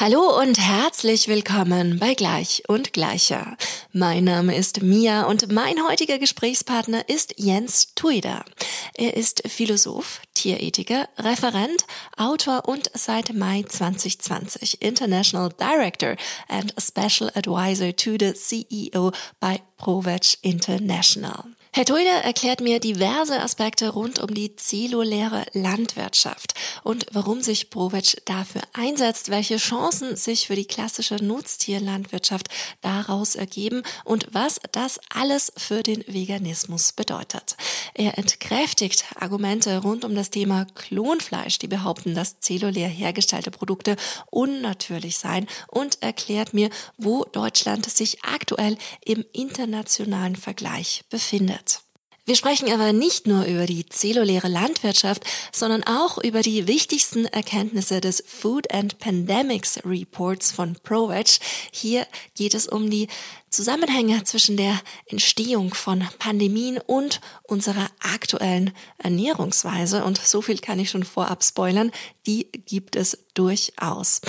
Hallo und herzlich willkommen bei Gleich und Gleicher. Mein Name ist Mia und mein heutiger Gesprächspartner ist Jens Tuida. Er ist Philosoph, Tierethiker, Referent, Autor und seit Mai 2020 International Director and Special Advisor to the CEO bei ProVeg International. Herr Tulde erklärt mir diverse Aspekte rund um die zelluläre Landwirtschaft und warum sich Provetsch dafür einsetzt, welche Chancen sich für die klassische Nutztierlandwirtschaft daraus ergeben und was das alles für den Veganismus bedeutet. Er entkräftigt Argumente rund um das Thema Klonfleisch, die behaupten, dass zellulär hergestellte Produkte unnatürlich seien und erklärt mir, wo Deutschland sich aktuell im internationalen Vergleich befindet. Wir sprechen aber nicht nur über die zelluläre Landwirtschaft, sondern auch über die wichtigsten Erkenntnisse des Food and Pandemics Reports von ProVeg. Hier geht es um die Zusammenhänge zwischen der Entstehung von Pandemien und unserer aktuellen Ernährungsweise. Und so viel kann ich schon vorab spoilern. Die gibt es durchaus.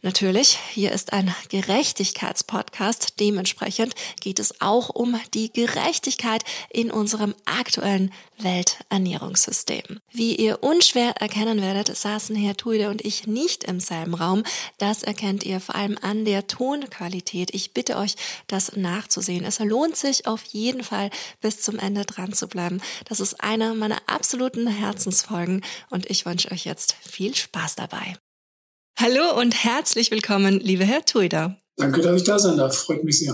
Natürlich, hier ist ein Gerechtigkeitspodcast. Dementsprechend geht es auch um die Gerechtigkeit in unserem aktuellen Welternährungssystem. Wie ihr unschwer erkennen werdet, saßen Herr Tuide und ich nicht im selben Raum. Das erkennt ihr vor allem an der Tonqualität. Ich bitte euch, das nachzusehen. Es lohnt sich auf jeden Fall bis zum Ende dran zu bleiben. Das ist eine meiner absoluten Herzensfolgen und ich wünsche euch jetzt viel Spaß dabei. Hallo und herzlich willkommen, liebe Herr Tuida. Danke, dass ich da sein darf. Freut mich sehr.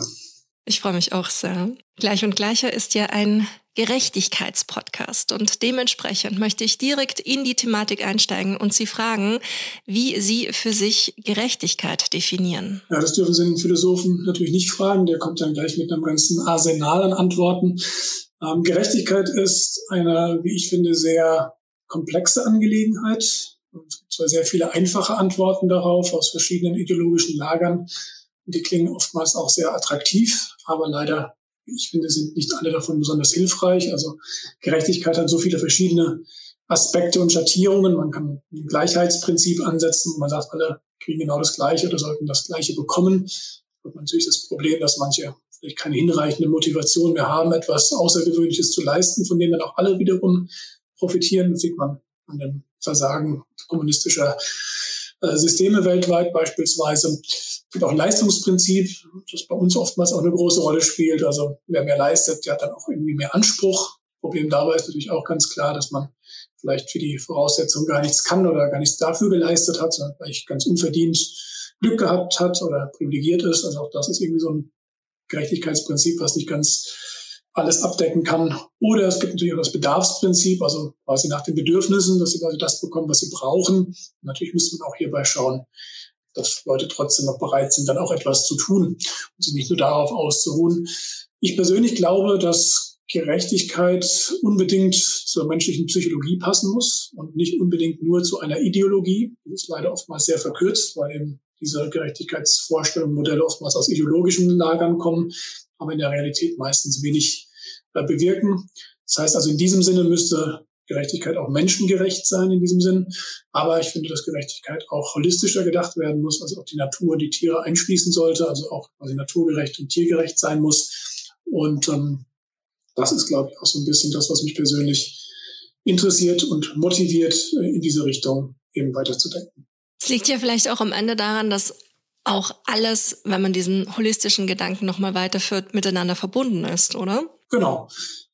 Ich freue mich auch sehr. Gleich und Gleicher ist ja ein Gerechtigkeitspodcast und dementsprechend möchte ich direkt in die Thematik einsteigen und Sie fragen, wie Sie für sich Gerechtigkeit definieren. Ja, das dürfen Sie den Philosophen natürlich nicht fragen. Der kommt dann gleich mit einem ganzen Arsenal an Antworten. Ähm, Gerechtigkeit ist eine, wie ich finde, sehr komplexe Angelegenheit es gibt zwar sehr viele einfache Antworten darauf aus verschiedenen ideologischen Lagern. Die klingen oftmals auch sehr attraktiv, aber leider, ich finde, sind nicht alle davon besonders hilfreich. Also Gerechtigkeit hat so viele verschiedene Aspekte und Schattierungen. Man kann ein Gleichheitsprinzip ansetzen. Man sagt, alle kriegen genau das Gleiche oder sollten das Gleiche bekommen. Und natürlich das Problem, dass manche vielleicht keine hinreichende Motivation mehr haben, etwas Außergewöhnliches zu leisten, von dem dann auch alle wiederum profitieren. Das sieht man an dem Versagen kommunistischer äh, Systeme weltweit beispielsweise. Es gibt auch ein Leistungsprinzip, das bei uns oftmals auch eine große Rolle spielt. Also wer mehr leistet, der hat dann auch irgendwie mehr Anspruch. Problem dabei ist natürlich auch ganz klar, dass man vielleicht für die Voraussetzung gar nichts kann oder gar nichts dafür geleistet hat, sondern vielleicht ganz unverdient Glück gehabt hat oder privilegiert ist. Also auch das ist irgendwie so ein Gerechtigkeitsprinzip, was nicht ganz alles abdecken kann. Oder es gibt natürlich auch das Bedarfsprinzip, also quasi nach den Bedürfnissen, dass die Leute das bekommen, was sie brauchen. Und natürlich müsste man auch hierbei schauen, dass Leute trotzdem noch bereit sind, dann auch etwas zu tun und sich nicht nur darauf auszuruhen. Ich persönlich glaube, dass Gerechtigkeit unbedingt zur menschlichen Psychologie passen muss und nicht unbedingt nur zu einer Ideologie. Das ist leider oftmals sehr verkürzt, weil eben diese Gerechtigkeitsvorstellungen, Modelle oftmals aus ideologischen Lagern kommen aber in der Realität meistens wenig äh, bewirken. Das heißt also, in diesem Sinne müsste Gerechtigkeit auch menschengerecht sein in diesem Sinn. Aber ich finde, dass Gerechtigkeit auch holistischer gedacht werden muss, also auch die Natur die Tiere einschließen sollte, also auch quasi naturgerecht und tiergerecht sein muss. Und ähm, das ist, glaube ich, auch so ein bisschen das, was mich persönlich interessiert und motiviert, äh, in diese Richtung eben weiterzudenken. Es liegt ja vielleicht auch am Ende daran, dass auch alles, wenn man diesen holistischen Gedanken nochmal weiterführt, miteinander verbunden ist, oder? Genau.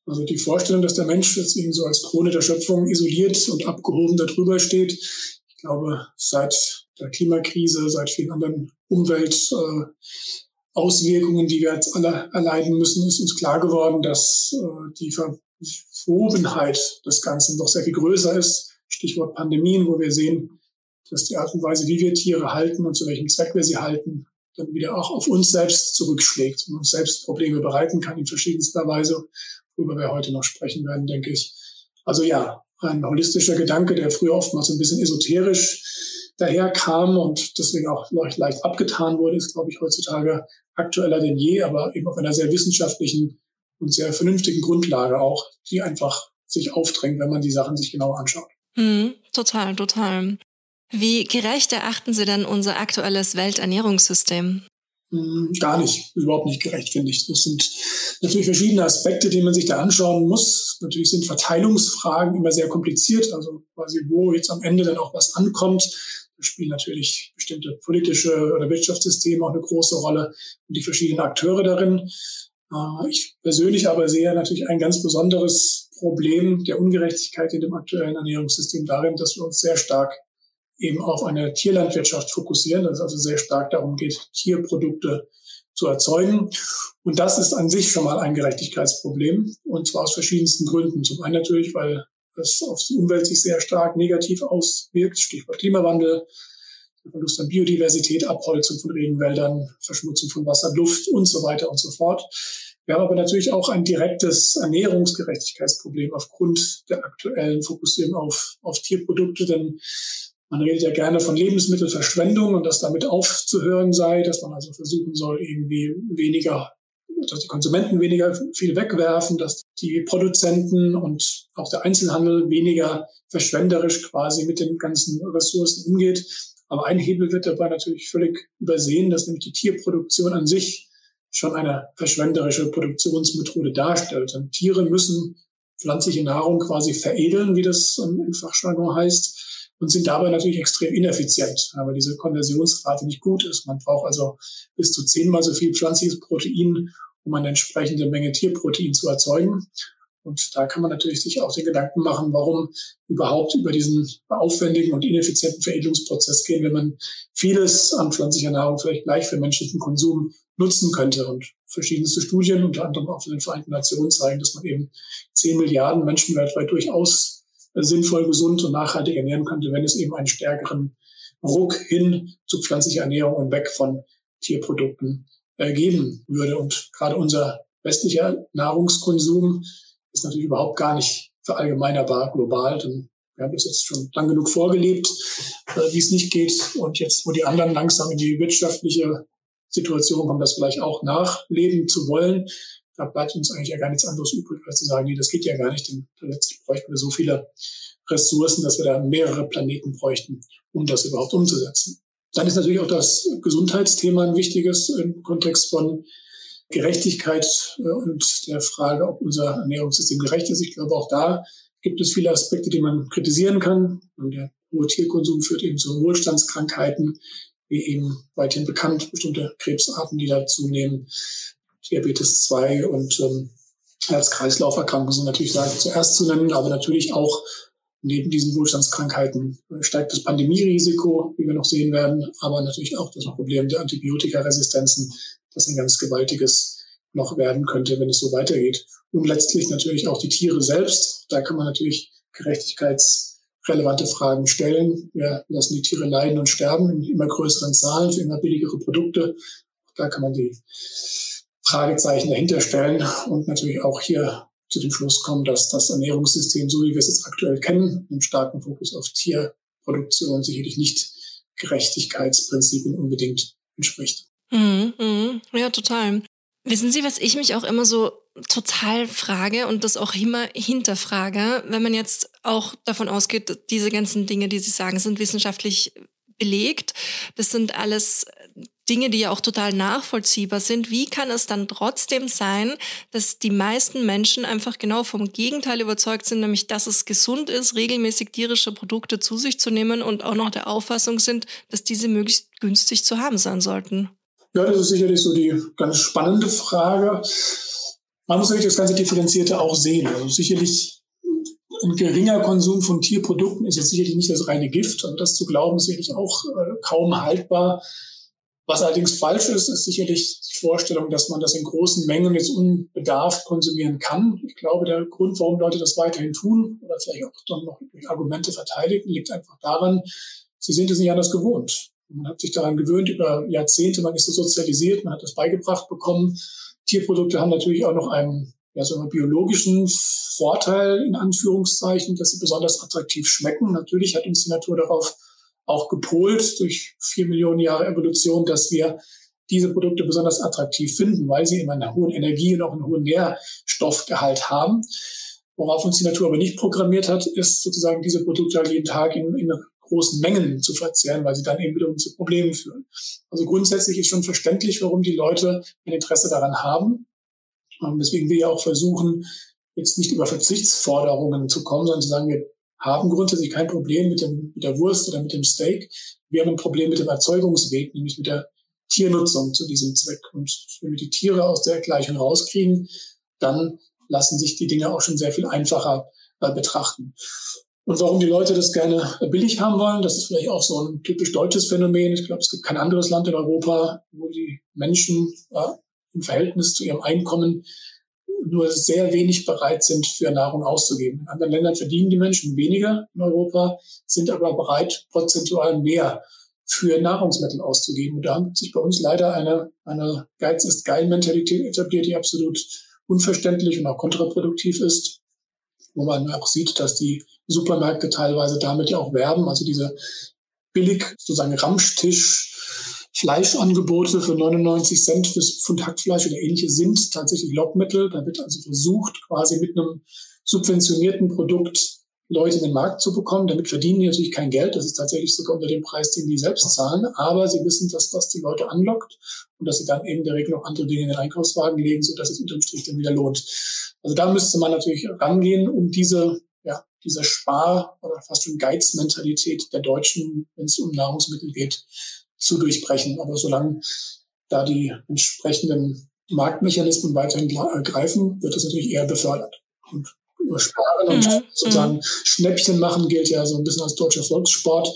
Also die Vorstellung, dass der Mensch jetzt irgendwie so als Krone der Schöpfung isoliert und abgehoben darüber steht, ich glaube, seit der Klimakrise, seit vielen anderen Umweltauswirkungen, äh, die wir jetzt alle erleiden müssen, ist uns klar geworden, dass äh, die Verwobenheit des Ganzen doch sehr viel größer ist. Stichwort Pandemien, wo wir sehen, dass die Art und Weise, wie wir Tiere halten und zu welchem Zweck wir sie halten, dann wieder auch auf uns selbst zurückschlägt und uns selbst Probleme bereiten kann in verschiedenster Weise, worüber wir heute noch sprechen werden, denke ich. Also ja, ein holistischer Gedanke, der früher oftmals ein bisschen esoterisch daherkam und deswegen auch leicht abgetan wurde, ist, glaube ich, heutzutage aktueller denn je, aber eben auf einer sehr wissenschaftlichen und sehr vernünftigen Grundlage auch, die einfach sich aufdrängt, wenn man die Sachen sich genau anschaut. Hm, total, total. Wie gerecht erachten Sie denn unser aktuelles Welternährungssystem? Hm, gar nicht, überhaupt nicht gerecht, finde ich. Das sind natürlich verschiedene Aspekte, die man sich da anschauen muss. Natürlich sind Verteilungsfragen immer sehr kompliziert, also quasi wo jetzt am Ende dann auch was ankommt. Da spielen natürlich bestimmte politische oder Wirtschaftssysteme auch eine große Rolle und die verschiedenen Akteure darin. Äh, ich persönlich aber sehe natürlich ein ganz besonderes Problem der Ungerechtigkeit in dem aktuellen Ernährungssystem darin, dass wir uns sehr stark eben auf eine Tierlandwirtschaft fokussieren, dass es also sehr stark darum geht, Tierprodukte zu erzeugen. Und das ist an sich schon mal ein Gerechtigkeitsproblem, und zwar aus verschiedensten Gründen. Zum einen natürlich, weil es auf die Umwelt sich sehr stark negativ auswirkt, Stichwort Klimawandel, Verlust an Biodiversität, Abholzung von Regenwäldern, Verschmutzung von Wasser, Luft und so weiter und so fort. Wir haben aber natürlich auch ein direktes Ernährungsgerechtigkeitsproblem aufgrund der aktuellen Fokussierung auf, auf Tierprodukte, denn man redet ja gerne von Lebensmittelverschwendung und dass damit aufzuhören sei, dass man also versuchen soll, irgendwie weniger, dass die Konsumenten weniger viel wegwerfen, dass die Produzenten und auch der Einzelhandel weniger verschwenderisch quasi mit den ganzen Ressourcen umgeht. Aber ein Hebel wird dabei natürlich völlig übersehen, dass nämlich die Tierproduktion an sich schon eine verschwenderische Produktionsmethode darstellt. Und Tiere müssen pflanzliche Nahrung quasi veredeln, wie das im Fachjargon heißt und sind dabei natürlich extrem ineffizient, weil diese Konversionsrate nicht gut ist. Man braucht also bis zu zehnmal so viel pflanzliches Protein, um eine entsprechende Menge Tierprotein zu erzeugen. Und da kann man natürlich sich auch den Gedanken machen, warum überhaupt über diesen aufwendigen und ineffizienten Veredelungsprozess gehen, wenn man vieles an pflanzlicher Nahrung vielleicht gleich für menschlichen Konsum nutzen könnte. Und verschiedenste Studien, unter anderem auch von den Vereinten Nationen, zeigen, dass man eben zehn Milliarden Menschen weltweit durchaus sinnvoll, gesund und nachhaltig ernähren könnte, wenn es eben einen stärkeren Ruck hin zu pflanzlicher Ernährung und weg von Tierprodukten äh, geben würde. Und gerade unser westlicher Nahrungskonsum ist natürlich überhaupt gar nicht verallgemeinerbar global, denn wir haben das jetzt schon lang genug vorgelebt, äh, wie es nicht geht. Und jetzt, wo die anderen langsam in die wirtschaftliche Situation kommen, das vielleicht auch nachleben zu wollen, da bleibt uns eigentlich ja gar nichts anderes übrig, als zu sagen, nee, das geht ja gar nicht, denn letztlich bräuchten wir so viele Ressourcen, dass wir da mehrere Planeten bräuchten, um das überhaupt umzusetzen. Dann ist natürlich auch das Gesundheitsthema ein wichtiges im Kontext von Gerechtigkeit äh, und der Frage, ob unser Ernährungssystem gerecht ist. Ich glaube, auch da gibt es viele Aspekte, die man kritisieren kann. Der hohe Tierkonsum führt eben zu Wohlstandskrankheiten, wie eben weithin bekannt, bestimmte Krebsarten, die da zunehmen. Diabetes 2 und ähm, Herz-Kreislauf-Erkrankungen sind natürlich zuerst zu nennen, aber natürlich auch neben diesen Wohlstandskrankheiten steigt das Pandemierisiko, wie wir noch sehen werden, aber natürlich auch das Problem der Antibiotikaresistenzen, das ein ganz gewaltiges noch werden könnte, wenn es so weitergeht. Und letztlich natürlich auch die Tiere selbst. Da kann man natürlich gerechtigkeitsrelevante Fragen stellen. Wir lassen die Tiere leiden und sterben in immer größeren Zahlen für immer billigere Produkte. Da kann man die Fragezeichen dahinter stellen und natürlich auch hier zu dem Schluss kommen, dass das Ernährungssystem, so wie wir es jetzt aktuell kennen, mit starken Fokus auf Tierproduktion sicherlich nicht Gerechtigkeitsprinzipien unbedingt entspricht. Mhm, mh. Ja, total. Wissen Sie, was ich mich auch immer so total frage und das auch immer hinterfrage, wenn man jetzt auch davon ausgeht, diese ganzen Dinge, die Sie sagen, sind wissenschaftlich belegt. Das sind alles Dinge, die ja auch total nachvollziehbar sind. Wie kann es dann trotzdem sein, dass die meisten Menschen einfach genau vom Gegenteil überzeugt sind, nämlich dass es gesund ist, regelmäßig tierische Produkte zu sich zu nehmen und auch noch der Auffassung sind, dass diese möglichst günstig zu haben sein sollten? Ja, das ist sicherlich so die ganz spannende Frage. Man muss natürlich das ganze Differenzierte auch sehen. Also sicherlich ein geringer Konsum von Tierprodukten ist jetzt sicherlich nicht das reine Gift, aber das zu glauben ist sicherlich auch äh, kaum haltbar. Was allerdings falsch ist, ist sicherlich die Vorstellung, dass man das in großen Mengen jetzt unbedarft konsumieren kann. Ich glaube, der Grund, warum Leute das weiterhin tun oder vielleicht auch dann noch durch Argumente verteidigen, liegt einfach daran, sie sind es nicht anders gewohnt. Man hat sich daran gewöhnt über Jahrzehnte, man ist so sozialisiert, man hat das beigebracht bekommen. Tierprodukte haben natürlich auch noch einen ja, so einen biologischen Vorteil in Anführungszeichen, dass sie besonders attraktiv schmecken. Natürlich hat uns die Natur darauf auch gepolt durch vier Millionen Jahre Evolution, dass wir diese Produkte besonders attraktiv finden, weil sie immer einen hohen Energie- und auch einen hohen Nährstoffgehalt haben. Worauf uns die Natur aber nicht programmiert hat, ist sozusagen diese Produkte halt jeden Tag in, in großen Mengen zu verzehren, weil sie dann eben wiederum zu Problemen führen. Also grundsätzlich ist schon verständlich, warum die Leute ein Interesse daran haben. Und deswegen wir ja auch versuchen, jetzt nicht über Verzichtsforderungen zu kommen, sondern zu sagen, wir haben grundsätzlich kein Problem mit, dem, mit der Wurst oder mit dem Steak. Wir haben ein Problem mit dem Erzeugungsweg, nämlich mit der Tiernutzung zu diesem Zweck. Und wenn wir die Tiere aus der Gleichung rauskriegen, dann lassen sich die Dinge auch schon sehr viel einfacher äh, betrachten. Und warum die Leute das gerne billig haben wollen, das ist vielleicht auch so ein typisch deutsches Phänomen. Ich glaube, es gibt kein anderes Land in Europa, wo die Menschen äh, im Verhältnis zu ihrem Einkommen nur sehr wenig bereit sind, für Nahrung auszugeben. In anderen Ländern verdienen die Menschen weniger in Europa, sind aber bereit, prozentual mehr für Nahrungsmittel auszugeben. Und da hat sich bei uns leider eine, eine Geiz ist geil Mentalität etabliert, die absolut unverständlich und auch kontraproduktiv ist, wo man auch sieht, dass die Supermärkte teilweise damit ja auch werben, also diese billig sozusagen Ramstisch Fleischangebote für 99 Cent fürs Pfund Hackfleisch oder ähnliche sind tatsächlich Lockmittel. Da wird also versucht, quasi mit einem subventionierten Produkt Leute in den Markt zu bekommen. Damit verdienen die natürlich kein Geld. Das ist tatsächlich sogar unter dem Preis, den die selbst zahlen. Aber sie wissen, dass das die Leute anlockt und dass sie dann eben in der Regel noch andere Dinge in den Einkaufswagen legen, sodass es unterm Strich dann wieder lohnt. Also da müsste man natürlich rangehen, um diese, ja, diese Spar- oder fast schon Geizmentalität der Deutschen, wenn es um Nahrungsmittel geht, zu durchbrechen. Aber solange da die entsprechenden Marktmechanismen weiterhin greifen, wird das natürlich eher befördert. Und sparen und mhm. sozusagen mhm. Schnäppchen machen gilt ja so ein bisschen als deutscher Volkssport.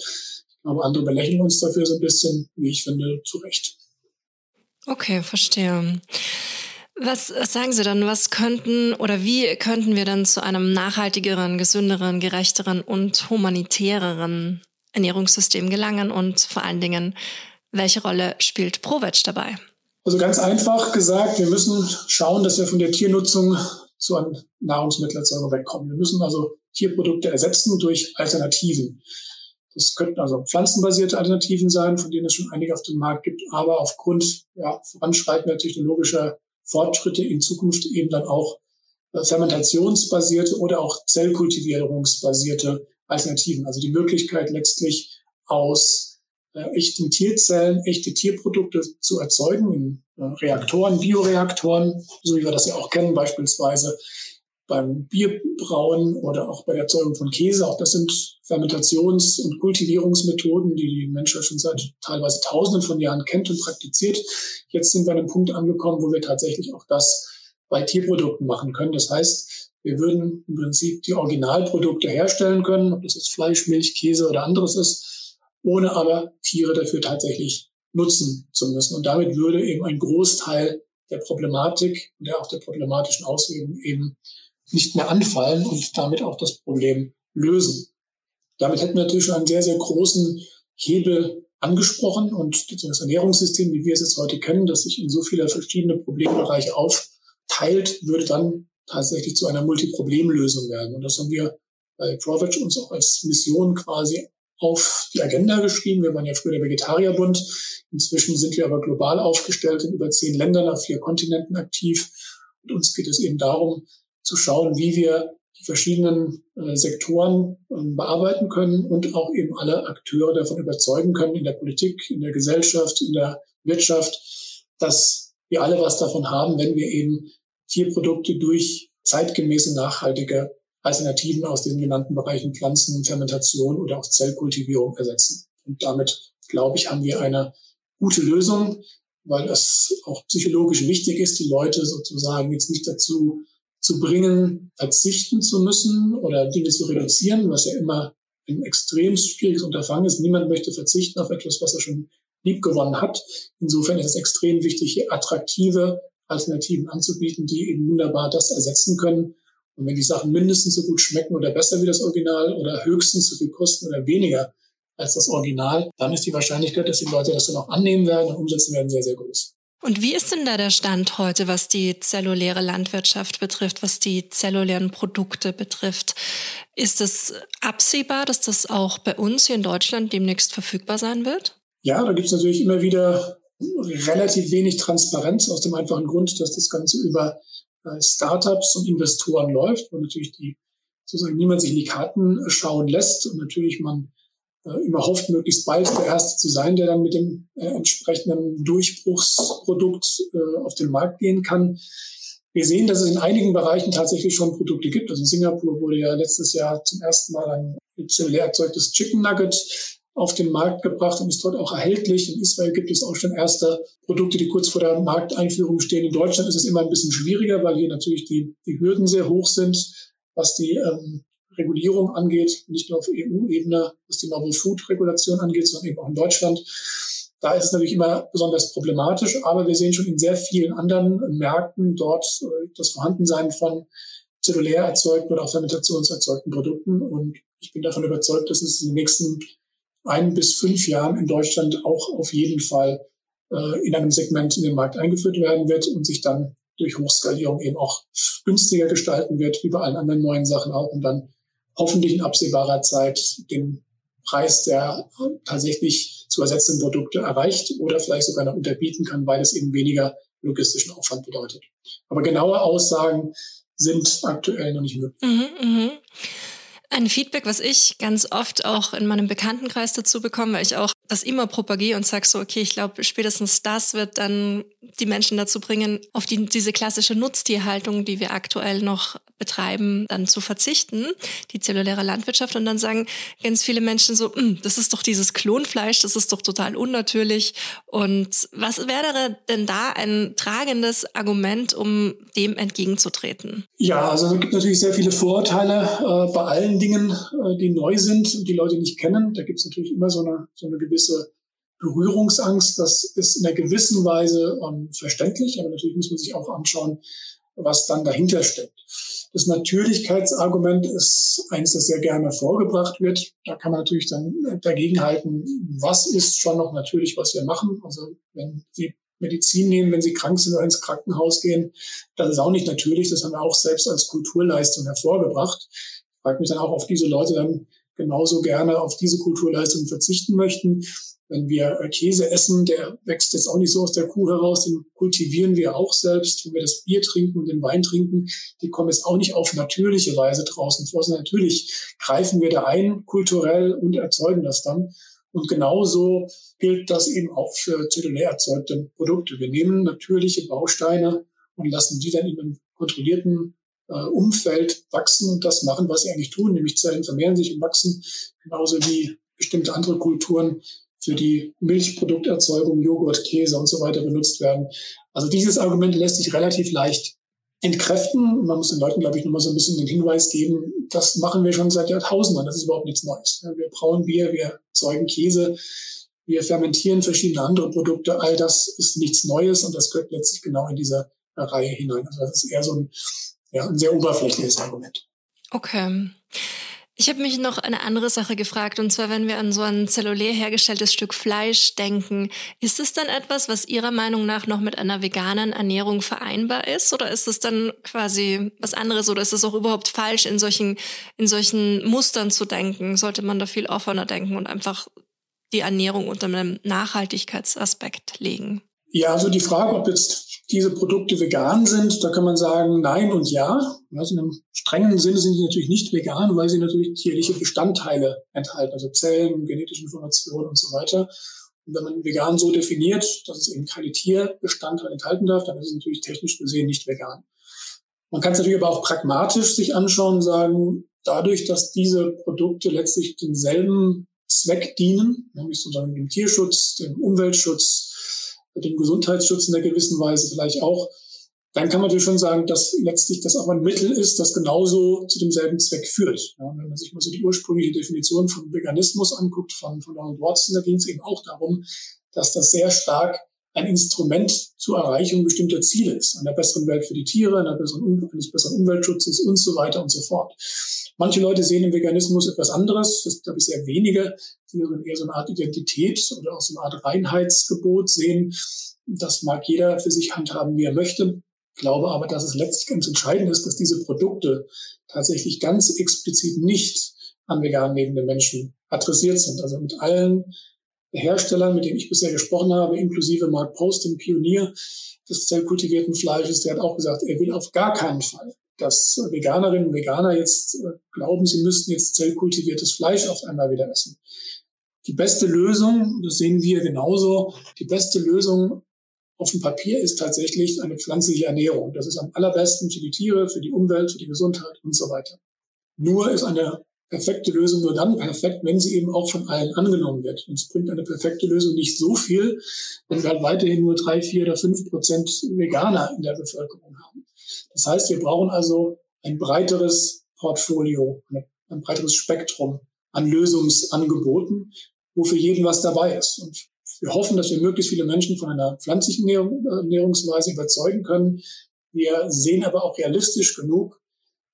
Aber andere belächeln uns dafür so ein bisschen, wie ich finde, zu Recht. Okay, verstehe. Was sagen Sie dann, was könnten oder wie könnten wir dann zu einem nachhaltigeren, gesünderen, gerechteren und humanitäreren Ernährungssystem gelangen und vor allen Dingen, welche Rolle spielt ProVeg dabei? Also ganz einfach gesagt, wir müssen schauen, dass wir von der Tiernutzung zu einer Nahrungsmittelerzeugung wegkommen. Wir müssen also Tierprodukte ersetzen durch Alternativen. Das könnten also pflanzenbasierte Alternativen sein, von denen es schon einige auf dem Markt gibt, aber aufgrund ja, voranschreitender technologischer Fortschritte in Zukunft eben dann auch äh, fermentationsbasierte oder auch zellkultivierungsbasierte Alternativen. Also die Möglichkeit letztlich aus äh, echten Tierzellen echte Tierprodukte zu erzeugen in äh, Reaktoren, Bioreaktoren, so wie wir das ja auch kennen, beispielsweise beim Bierbrauen oder auch bei der Erzeugung von Käse. Auch das sind Fermentations- und Kultivierungsmethoden, die die Menschheit schon seit teilweise Tausenden von Jahren kennt und praktiziert. Jetzt sind wir an einem Punkt angekommen, wo wir tatsächlich auch das bei Tierprodukten machen können. Das heißt, wir würden im Prinzip die Originalprodukte herstellen können, ob das jetzt Fleisch, Milch, Käse oder anderes ist, ohne aber Tiere dafür tatsächlich nutzen zu müssen. Und damit würde eben ein Großteil der Problematik und auch der problematischen Auswirkungen eben nicht mehr anfallen und damit auch das Problem lösen. Damit hätten wir natürlich schon einen sehr, sehr großen Hebel angesprochen und das Ernährungssystem, wie wir es jetzt heute kennen, das sich in so viele verschiedene Problembereiche aufteilt, würde dann tatsächlich zu einer Multiproblemlösung werden. Und das haben wir bei Provage uns auch als Mission quasi auf die Agenda geschrieben. Wir waren ja früher der Vegetarierbund. Inzwischen sind wir aber global aufgestellt, in über zehn Ländern auf vier Kontinenten aktiv. Und uns geht es eben darum, zu schauen, wie wir die verschiedenen äh, Sektoren äh, bearbeiten können und auch eben alle Akteure davon überzeugen können, in der Politik, in der Gesellschaft, in der Wirtschaft, dass wir alle was davon haben, wenn wir eben Tierprodukte durch zeitgemäße, nachhaltige Alternativen aus den genannten Bereichen Pflanzen, Fermentation oder auch Zellkultivierung ersetzen. Und damit, glaube ich, haben wir eine gute Lösung, weil es auch psychologisch wichtig ist, die Leute sozusagen jetzt nicht dazu zu bringen, verzichten zu müssen oder Dinge zu reduzieren, was ja immer ein extrem schwieriges Unterfangen ist. Niemand möchte verzichten auf etwas, was er schon lieb gewonnen hat. Insofern ist es extrem wichtig, hier attraktive Alternativen anzubieten, die eben wunderbar das ersetzen können. Und wenn die Sachen mindestens so gut schmecken oder besser wie das Original oder höchstens so viel kosten oder weniger als das Original, dann ist die Wahrscheinlichkeit, dass die Leute das dann auch annehmen werden und umsetzen werden, sehr, sehr groß. Und wie ist denn da der Stand heute, was die zelluläre Landwirtschaft betrifft, was die zellulären Produkte betrifft? Ist es absehbar, dass das auch bei uns hier in Deutschland demnächst verfügbar sein wird? Ja, da gibt es natürlich immer wieder relativ wenig Transparenz aus dem einfachen Grund, dass das Ganze über äh, Startups und Investoren läuft, wo natürlich die sozusagen niemand sich in die Karten schauen lässt und natürlich man äh, immer hofft, möglichst bald der Erste zu sein, der dann mit dem äh, entsprechenden Durchbruchsprodukt äh, auf den Markt gehen kann. Wir sehen, dass es in einigen Bereichen tatsächlich schon Produkte gibt. Also in Singapur wurde ja letztes Jahr zum ersten Mal ein zellulär erzeugtes Chicken Nugget auf den Markt gebracht und ist dort auch erhältlich. In Israel gibt es auch schon erste Produkte, die kurz vor der Markteinführung stehen. In Deutschland ist es immer ein bisschen schwieriger, weil hier natürlich die, die Hürden sehr hoch sind, was die ähm, Regulierung angeht, nicht nur auf EU-Ebene, was die Novel Food Regulation angeht, sondern eben auch in Deutschland. Da ist es natürlich immer besonders problematisch, aber wir sehen schon in sehr vielen anderen Märkten dort äh, das Vorhandensein von zellulär erzeugten oder auch fermentationserzeugten Produkten. Und ich bin davon überzeugt, dass es in den nächsten ein bis fünf Jahren in Deutschland auch auf jeden Fall äh, in einem Segment in den Markt eingeführt werden wird und sich dann durch Hochskalierung eben auch günstiger gestalten wird, wie bei allen anderen neuen Sachen auch, und dann hoffentlich in absehbarer Zeit den Preis der tatsächlich zu ersetzenden Produkte erreicht oder vielleicht sogar noch unterbieten kann, weil es eben weniger logistischen Aufwand bedeutet. Aber genaue Aussagen sind aktuell noch nicht möglich. Mhm, mh. Ein Feedback, was ich ganz oft auch in meinem Bekanntenkreis dazu bekomme, weil ich auch das immer propagiere und sage so, okay, ich glaube, spätestens das wird dann die Menschen dazu bringen, auf die, diese klassische Nutztierhaltung, die wir aktuell noch betreiben, dann zu verzichten, die zelluläre Landwirtschaft. Und dann sagen ganz viele Menschen so, hm, das ist doch dieses Klonfleisch, das ist doch total unnatürlich. Und was wäre denn da ein tragendes Argument, um dem entgegenzutreten? Ja, also es gibt natürlich sehr viele Vorurteile äh, bei allen Dingen, äh, die neu sind und die Leute nicht kennen. Da gibt es natürlich immer so eine, so eine gewisse Berührungsangst. Das ist in einer gewissen Weise ähm, verständlich, aber natürlich muss man sich auch anschauen, was dann dahinter steckt. Das Natürlichkeitsargument ist eines, das sehr gerne vorgebracht wird. Da kann man natürlich dann dagegen halten, was ist schon noch natürlich, was wir machen. Also wenn Sie Medizin nehmen, wenn Sie krank sind oder ins Krankenhaus gehen, das ist auch nicht natürlich. Das haben wir auch selbst als Kulturleistung hervorgebracht. Ich frage mich dann auch, ob diese Leute dann genauso gerne auf diese Kulturleistung verzichten möchten. Wenn wir Käse essen, der wächst jetzt auch nicht so aus der Kuh heraus, den kultivieren wir auch selbst. Wenn wir das Bier trinken und den Wein trinken, die kommen jetzt auch nicht auf natürliche Weise draußen vor, sondern natürlich greifen wir da ein kulturell und erzeugen das dann. Und genauso gilt das eben auch für zellulär erzeugte Produkte. Wir nehmen natürliche Bausteine und lassen die dann in einem kontrollierten Umfeld wachsen und das machen, was sie eigentlich tun, nämlich Zellen vermehren sich und wachsen, genauso wie bestimmte andere Kulturen für die Milchprodukterzeugung, Joghurt, Käse und so weiter benutzt werden. Also dieses Argument lässt sich relativ leicht entkräften. Man muss den Leuten, glaube ich, nochmal so ein bisschen den Hinweis geben, das machen wir schon seit Jahrtausenden. Das ist überhaupt nichts Neues. Wir brauen Bier, wir erzeugen Käse, wir fermentieren verschiedene andere Produkte. All das ist nichts Neues und das gehört letztlich genau in diese Reihe hinein. Also das ist eher so ein, ja, ein sehr oberflächliches Argument. Okay. Ich habe mich noch eine andere Sache gefragt, und zwar, wenn wir an so ein zellulär hergestelltes Stück Fleisch denken, ist es dann etwas, was Ihrer Meinung nach noch mit einer veganen Ernährung vereinbar ist? Oder ist es dann quasi was anderes? Oder ist es auch überhaupt falsch, in solchen, in solchen Mustern zu denken? Sollte man da viel offener denken und einfach die Ernährung unter einem Nachhaltigkeitsaspekt legen? Ja, also die Frage, ob jetzt diese Produkte vegan sind, da kann man sagen nein und ja. Also in einem strengen Sinne sind die natürlich nicht vegan, weil sie natürlich tierliche Bestandteile enthalten, also Zellen, genetische Informationen und so weiter. Und wenn man vegan so definiert, dass es eben keine Tierbestandteile enthalten darf, dann ist es natürlich technisch gesehen nicht vegan. Man kann es natürlich aber auch pragmatisch sich anschauen und sagen, dadurch, dass diese Produkte letztlich denselben Zweck dienen, nämlich sozusagen dem Tierschutz, dem Umweltschutz, dem Gesundheitsschutz in einer gewissen Weise vielleicht auch, dann kann man natürlich schon sagen, dass letztlich das auch ein Mittel ist, das genauso zu demselben Zweck führt. Ja, wenn man sich mal so die ursprüngliche Definition von Veganismus anguckt, von, von Donald Watson, da ging es eben auch darum, dass das sehr stark ein Instrument zur Erreichung bestimmter Ziele ist, einer besseren Welt für die Tiere, einer besseren, eines besseren Umweltschutzes und so weiter und so fort. Manche Leute sehen im Veganismus etwas anderes. Das glaube ich sehr wenige, die eher so eine Art Identität oder auch so eine Art Reinheitsgebot sehen. Das mag jeder für sich handhaben, wie er möchte. Ich glaube aber, dass es letztlich ganz entscheidend ist, dass diese Produkte tatsächlich ganz explizit nicht an vegan lebende Menschen adressiert sind. Also mit allen Herstellern, mit denen ich bisher gesprochen habe, inklusive Mark Post, dem Pionier des zellkultivierten Fleisches, der hat auch gesagt, er will auf gar keinen Fall, dass Veganerinnen und Veganer jetzt äh, glauben, sie müssten jetzt zellkultiviertes Fleisch auf einmal wieder essen. Die beste Lösung, das sehen wir genauso, die beste Lösung auf dem Papier ist tatsächlich eine pflanzliche Ernährung. Das ist am allerbesten für die Tiere, für die Umwelt, für die Gesundheit und so weiter. Nur ist eine perfekte Lösung nur dann perfekt, wenn sie eben auch von allen angenommen wird. Und es bringt eine perfekte Lösung nicht so viel, wenn wir halt weiterhin nur drei, vier oder fünf Prozent Veganer in der Bevölkerung haben. Das heißt, wir brauchen also ein breiteres Portfolio, ein breiteres Spektrum an Lösungsangeboten, wo für jeden was dabei ist. Und wir hoffen, dass wir möglichst viele Menschen von einer pflanzlichen Ernährungsweise überzeugen können. Wir sehen aber auch realistisch genug,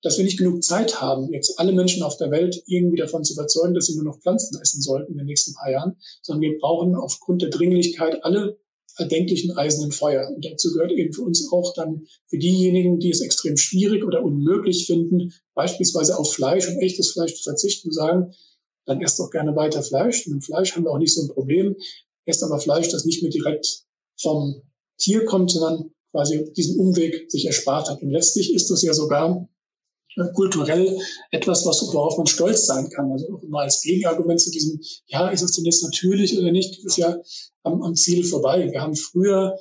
dass wir nicht genug Zeit haben, jetzt alle Menschen auf der Welt irgendwie davon zu überzeugen, dass sie nur noch Pflanzen essen sollten in den nächsten paar Jahren, sondern wir brauchen aufgrund der Dringlichkeit alle erdenklichen Eisen im Feuer. Und dazu gehört eben für uns auch dann für diejenigen, die es extrem schwierig oder unmöglich finden, beispielsweise auf Fleisch und echtes Fleisch zu verzichten, sagen, dann esst doch gerne weiter Fleisch. Mit Fleisch haben wir auch nicht so ein Problem. Esst aber Fleisch, das nicht mehr direkt vom Tier kommt, sondern quasi diesen Umweg sich erspart hat. Und letztlich ist das ja sogar kulturell etwas, was, worauf man stolz sein kann. Also auch immer als Gegenargument zu diesem, ja, ist es denn jetzt natürlich oder nicht, ist ja am, am Ziel vorbei. Wir haben früher,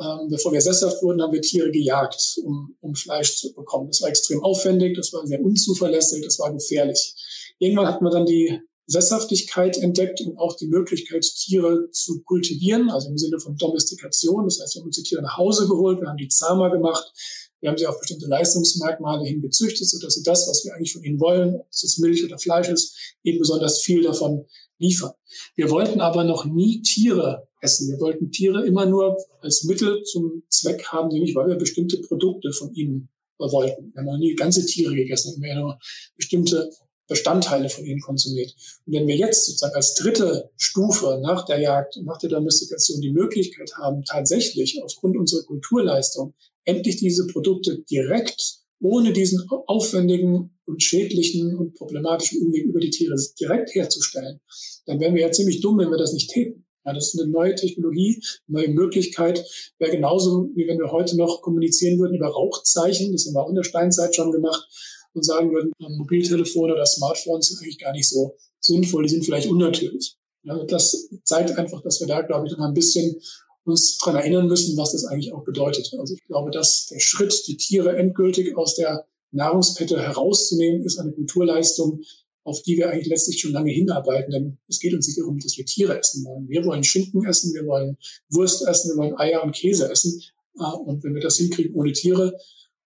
ähm, bevor wir sesshaft wurden, haben wir Tiere gejagt, um, um Fleisch zu bekommen. Das war extrem aufwendig, das war sehr unzuverlässig, das war gefährlich. Irgendwann hat man dann die Sesshaftigkeit entdeckt und auch die Möglichkeit, Tiere zu kultivieren, also im Sinne von Domestikation. Das heißt, wir haben uns die Tiere nach Hause geholt, wir haben die zahmer gemacht, wir haben sie auf bestimmte Leistungsmerkmale hin gezüchtet, sodass sie das, was wir eigentlich von ihnen wollen, ob es Milch oder Fleisch ist, eben besonders viel davon liefern. Wir wollten aber noch nie Tiere essen. Wir wollten Tiere immer nur als Mittel zum Zweck haben, nämlich weil wir bestimmte Produkte von ihnen wollten. Wir haben noch nie ganze Tiere gegessen, wir haben nur bestimmte Bestandteile von ihnen konsumiert. Und wenn wir jetzt sozusagen als dritte Stufe nach der Jagd, nach der Domestikation die Möglichkeit haben, tatsächlich aufgrund unserer Kulturleistung endlich diese Produkte direkt, ohne diesen aufwendigen und schädlichen und problematischen Umweg über die Tiere direkt herzustellen, dann wären wir ja ziemlich dumm, wenn wir das nicht täten. Ja, das ist eine neue Technologie, eine neue Möglichkeit. Wäre genauso, wie wenn wir heute noch kommunizieren würden über Rauchzeichen. Das haben wir auch in der Steinzeit schon gemacht und sagen würden, Mobiltelefone oder Smartphones sind eigentlich gar nicht so sinnvoll, die sind vielleicht unnatürlich. Ja, das zeigt einfach, dass wir da, glaube ich, noch ein bisschen uns daran erinnern müssen, was das eigentlich auch bedeutet. Also ich glaube, dass der Schritt, die Tiere endgültig aus der Nahrungskette herauszunehmen, ist eine Kulturleistung, auf die wir eigentlich letztlich schon lange hinarbeiten. Denn es geht uns nicht darum, dass wir Tiere essen wollen. Wir wollen Schinken essen, wir wollen Wurst essen, wir wollen Eier und Käse essen. Ah, und wenn wir das hinkriegen ohne Tiere,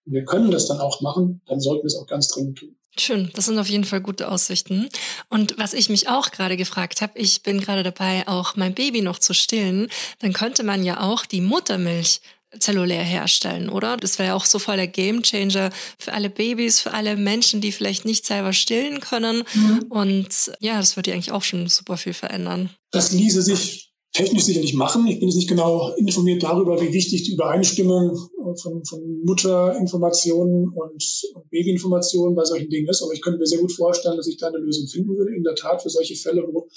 und wir können das dann auch machen, dann sollten wir es auch ganz dringend tun. Schön, das sind auf jeden Fall gute Aussichten. Und was ich mich auch gerade gefragt habe, ich bin gerade dabei, auch mein Baby noch zu stillen, dann könnte man ja auch die Muttermilch zellulär herstellen, oder? Das wäre ja auch so voll der Gamechanger für alle Babys, für alle Menschen, die vielleicht nicht selber stillen können. Mhm. Und ja, das würde ja eigentlich auch schon super viel verändern. Das ließe sich technisch sicherlich machen. Ich bin jetzt nicht genau informiert darüber, wie wichtig die Übereinstimmung äh, von, von Mutterinformationen und, Babyinformationen bei solchen Dingen ist. Aber ich könnte mir sehr gut vorstellen, dass ich da eine Lösung finden würde. In der Tat für solche Fälle, wo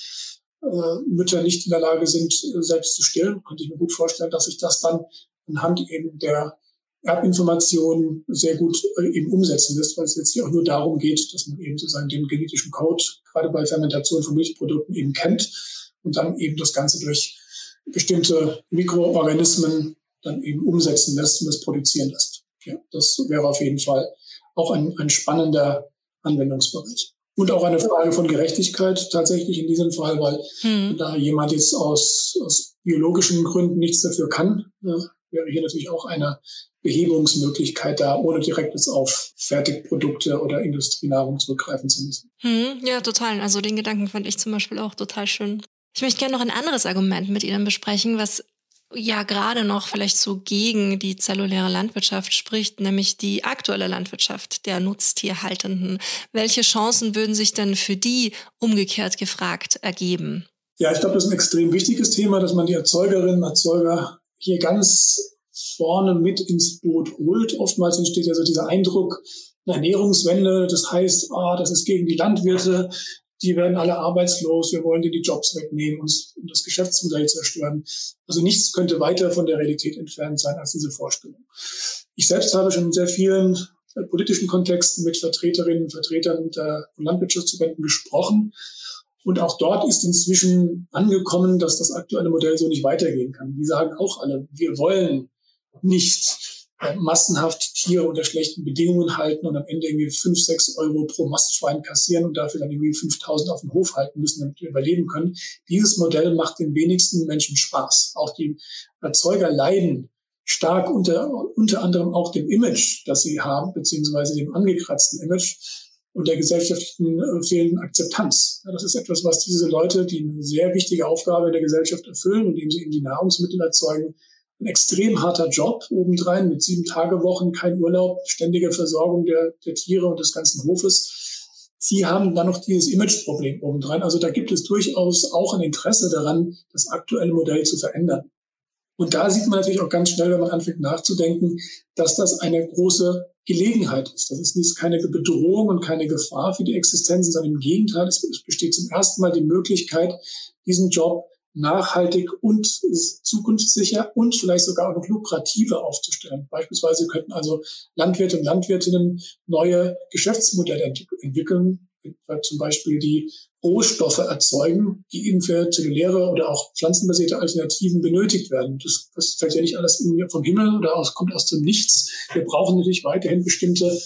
äh, Mütter nicht in der Lage sind, äh, selbst zu stillen, könnte ich mir gut vorstellen, dass sich das dann anhand eben der Erbinformationen sehr gut äh, eben umsetzen lässt, weil es jetzt hier auch nur darum geht, dass man eben sozusagen den genetischen Code gerade bei Fermentation von Milchprodukten eben kennt und dann eben das Ganze durch bestimmte Mikroorganismen dann eben umsetzen lässt und das produzieren lässt. Ja, das wäre auf jeden Fall auch ein, ein spannender Anwendungsbereich. Und auch eine Frage von Gerechtigkeit tatsächlich in diesem Fall, weil hm. da jemand jetzt aus, aus biologischen Gründen nichts dafür kann, ja, wäre hier natürlich auch eine Behebungsmöglichkeit da, ohne direkt jetzt auf Fertigprodukte oder Industrienahrung zurückgreifen zu müssen. Hm, ja, total. Also den Gedanken fand ich zum Beispiel auch total schön. Ich möchte gerne noch ein anderes Argument mit Ihnen besprechen, was ja gerade noch vielleicht so gegen die zelluläre Landwirtschaft spricht, nämlich die aktuelle Landwirtschaft der Nutztierhaltenden. Welche Chancen würden sich denn für die umgekehrt gefragt ergeben? Ja, ich glaube, das ist ein extrem wichtiges Thema, dass man die Erzeugerinnen und Erzeuger hier ganz vorne mit ins Boot holt. Oftmals entsteht ja so dieser Eindruck, eine Ernährungswende, das heißt, ah, das ist gegen die Landwirte, die werden alle arbeitslos, wir wollen dir die Jobs wegnehmen und das Geschäftsmodell zerstören. Also nichts könnte weiter von der Realität entfernt sein als diese Vorstellung. Ich selbst habe schon in sehr vielen äh, politischen Kontexten mit Vertreterinnen und Vertretern der Landwirtschaftsverbänden gesprochen. Und auch dort ist inzwischen angekommen, dass das aktuelle Modell so nicht weitergehen kann. Die sagen auch alle, wir wollen nicht massenhaft Tiere unter schlechten Bedingungen halten und am Ende irgendwie fünf, sechs Euro pro Mastschwein kassieren und dafür dann irgendwie 5000 auf dem Hof halten müssen, damit wir überleben können. Dieses Modell macht den wenigsten Menschen Spaß. Auch die Erzeuger leiden stark unter, unter anderem auch dem Image, das sie haben, beziehungsweise dem angekratzten Image und der gesellschaftlichen äh, fehlenden Akzeptanz. Ja, das ist etwas, was diese Leute, die eine sehr wichtige Aufgabe in der Gesellschaft erfüllen, indem sie eben die Nahrungsmittel erzeugen, ein extrem harter Job obendrein mit sieben Tage Wochen, kein Urlaub, ständige Versorgung der, der Tiere und des ganzen Hofes. Sie haben dann noch dieses Imageproblem obendrein. Also da gibt es durchaus auch ein Interesse daran, das aktuelle Modell zu verändern. Und da sieht man natürlich auch ganz schnell, wenn man anfängt nachzudenken, dass das eine große Gelegenheit ist. Das ist keine Bedrohung und keine Gefahr für die Existenz, sondern im Gegenteil, es besteht zum ersten Mal die Möglichkeit, diesen Job nachhaltig und zukunftssicher und vielleicht sogar auch noch lukrativer aufzustellen. Beispielsweise könnten also Landwirte und Landwirtinnen neue Geschäftsmodelle entwickeln, zum Beispiel die Rohstoffe erzeugen, die eben für zelluläre oder auch pflanzenbasierte Alternativen benötigt werden. Das, das fällt ja nicht alles vom Himmel oder aus, kommt aus dem Nichts. Wir brauchen natürlich weiterhin bestimmte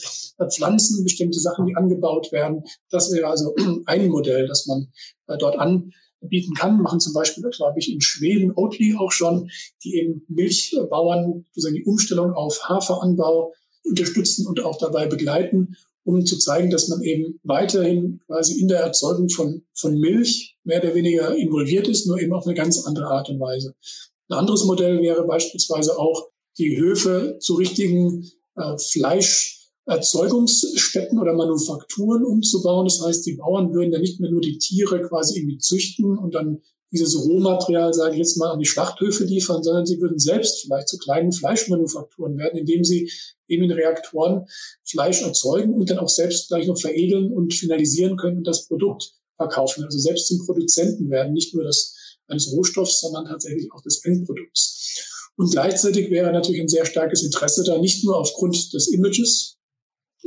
Pflanzen, bestimmte Sachen, die angebaut werden. Das wäre also ein Modell, das man äh, dort an bieten kann, machen zum Beispiel, glaube ich, in Schweden, Oatly auch schon, die eben Milchbauern sozusagen die Umstellung auf Haferanbau unterstützen und auch dabei begleiten, um zu zeigen, dass man eben weiterhin quasi in der Erzeugung von, von Milch mehr oder weniger involviert ist, nur eben auf eine ganz andere Art und Weise. Ein anderes Modell wäre beispielsweise auch, die Höfe zu richtigen äh, Fleisch Erzeugungsstätten oder Manufakturen umzubauen. Das heißt, die Bauern würden dann nicht mehr nur die Tiere quasi irgendwie züchten und dann dieses Rohmaterial, sage ich jetzt mal, an die Schlachthöfe liefern, sondern sie würden selbst vielleicht zu kleinen Fleischmanufakturen werden, indem sie eben in Reaktoren Fleisch erzeugen und dann auch selbst gleich noch veredeln und finalisieren können und das Produkt verkaufen. Also selbst zum Produzenten werden, nicht nur das eines Rohstoffs, sondern tatsächlich auch des Endprodukts. Und gleichzeitig wäre natürlich ein sehr starkes Interesse da, nicht nur aufgrund des Images,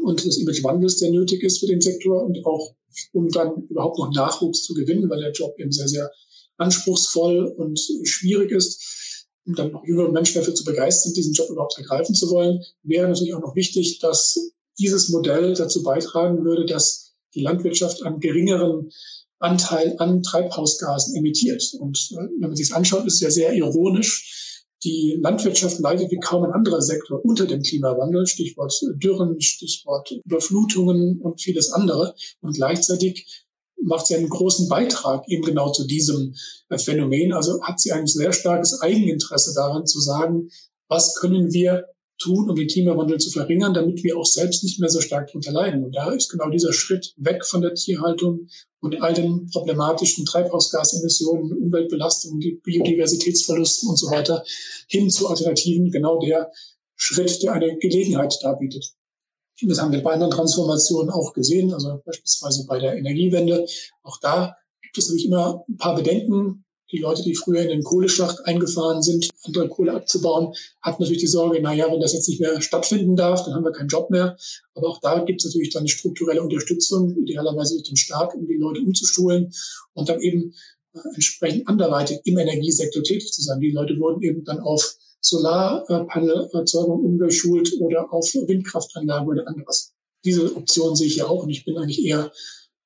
und des Imagewandels, der nötig ist für den Sektor und auch um dann überhaupt noch Nachwuchs zu gewinnen, weil der Job eben sehr, sehr anspruchsvoll und schwierig ist, um dann noch jüngere Menschen dafür zu begeistern, diesen Job überhaupt ergreifen zu wollen, wäre natürlich auch noch wichtig, dass dieses Modell dazu beitragen würde, dass die Landwirtschaft einen geringeren Anteil an Treibhausgasen emittiert. Und äh, wenn man sich das anschaut, ist es ja sehr ironisch, die Landwirtschaft leidet wie kaum ein anderer Sektor unter dem Klimawandel, Stichwort Dürren, Stichwort Überflutungen und vieles andere. Und gleichzeitig macht sie einen großen Beitrag eben genau zu diesem Phänomen. Also hat sie ein sehr starkes Eigeninteresse daran zu sagen, was können wir tun, um den Klimawandel zu verringern, damit wir auch selbst nicht mehr so stark darunter leiden. Und da ist genau dieser Schritt weg von der Tierhaltung und all den problematischen Treibhausgasemissionen, Umweltbelastungen, Biodiversitätsverlusten und so weiter hin zu Alternativen genau der Schritt, der eine Gelegenheit darbietet. Das haben wir bei anderen Transformationen auch gesehen, also beispielsweise bei der Energiewende. Auch da gibt es natürlich immer ein paar Bedenken, die Leute, die früher in den Kohleschacht eingefahren sind, andere Kohle abzubauen, hatten natürlich die Sorge, na ja, wenn das jetzt nicht mehr stattfinden darf, dann haben wir keinen Job mehr. Aber auch da gibt es natürlich dann strukturelle Unterstützung, idealerweise durch den Staat, um die Leute umzuschulen und dann eben äh, entsprechend anderweitig im Energiesektor tätig zu sein. Die Leute wurden eben dann auf Solarpaneelerzeugung umgeschult oder auf Windkraftanlagen oder anderes. Diese Option sehe ich ja auch und ich bin eigentlich eher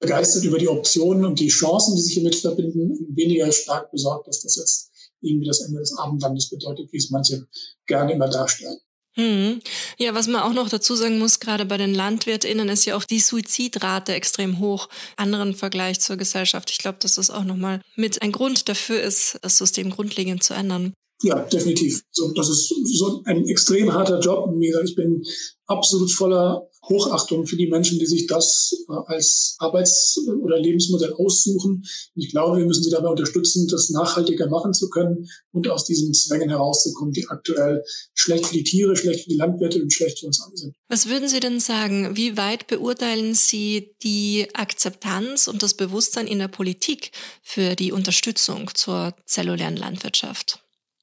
begeistert über die Optionen und die Chancen, die sich hiermit verbinden, weniger stark besorgt, dass das jetzt irgendwie das Ende des Abendlandes bedeutet, wie es manche gerne immer darstellen. Hm. Ja, was man auch noch dazu sagen muss, gerade bei den LandwirtInnen ist ja auch die Suizidrate extrem hoch, anderen Vergleich zur Gesellschaft. Ich glaube, dass das auch nochmal mit ein Grund dafür ist, das System grundlegend zu ändern. Ja, definitiv. So, das ist so ein extrem harter Job. Und wie gesagt, ich bin absolut voller Hochachtung für die Menschen, die sich das äh, als Arbeits- oder Lebensmodell aussuchen. Ich glaube, wir müssen sie dabei unterstützen, das nachhaltiger machen zu können und aus diesen Zwängen herauszukommen, die aktuell schlecht für die Tiere, schlecht für die Landwirte und schlecht für uns alle sind. Was würden Sie denn sagen? Wie weit beurteilen Sie die Akzeptanz und das Bewusstsein in der Politik für die Unterstützung zur zellulären Landwirtschaft?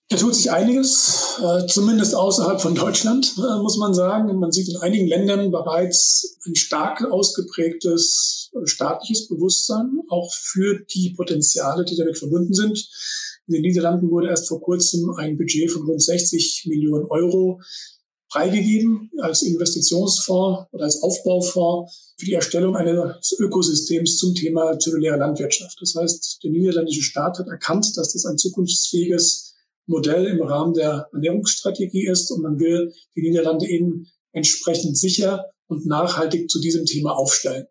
Da tut sich einiges, äh, zumindest außerhalb von Deutschland, muss man sagen. Man sieht in einigen Ländern bereits ein stark ausgeprägtes staatliches Bewusstsein, auch für die Potenziale, die damit verbunden sind. In den Niederlanden wurde erst vor kurzem ein Budget von rund 60 Millionen Euro freigegeben als Investitionsfonds oder als Aufbaufonds für die Erstellung eines Ökosystems zum Thema zelluläre Landwirtschaft. Das heißt, der niederländische Staat hat erkannt, dass das ein zukunftsfähiges Modell im Rahmen der Ernährungsstrategie ist und man will die Niederlande eben entsprechend sicher und nachhaltig zu diesem Thema aufstellen.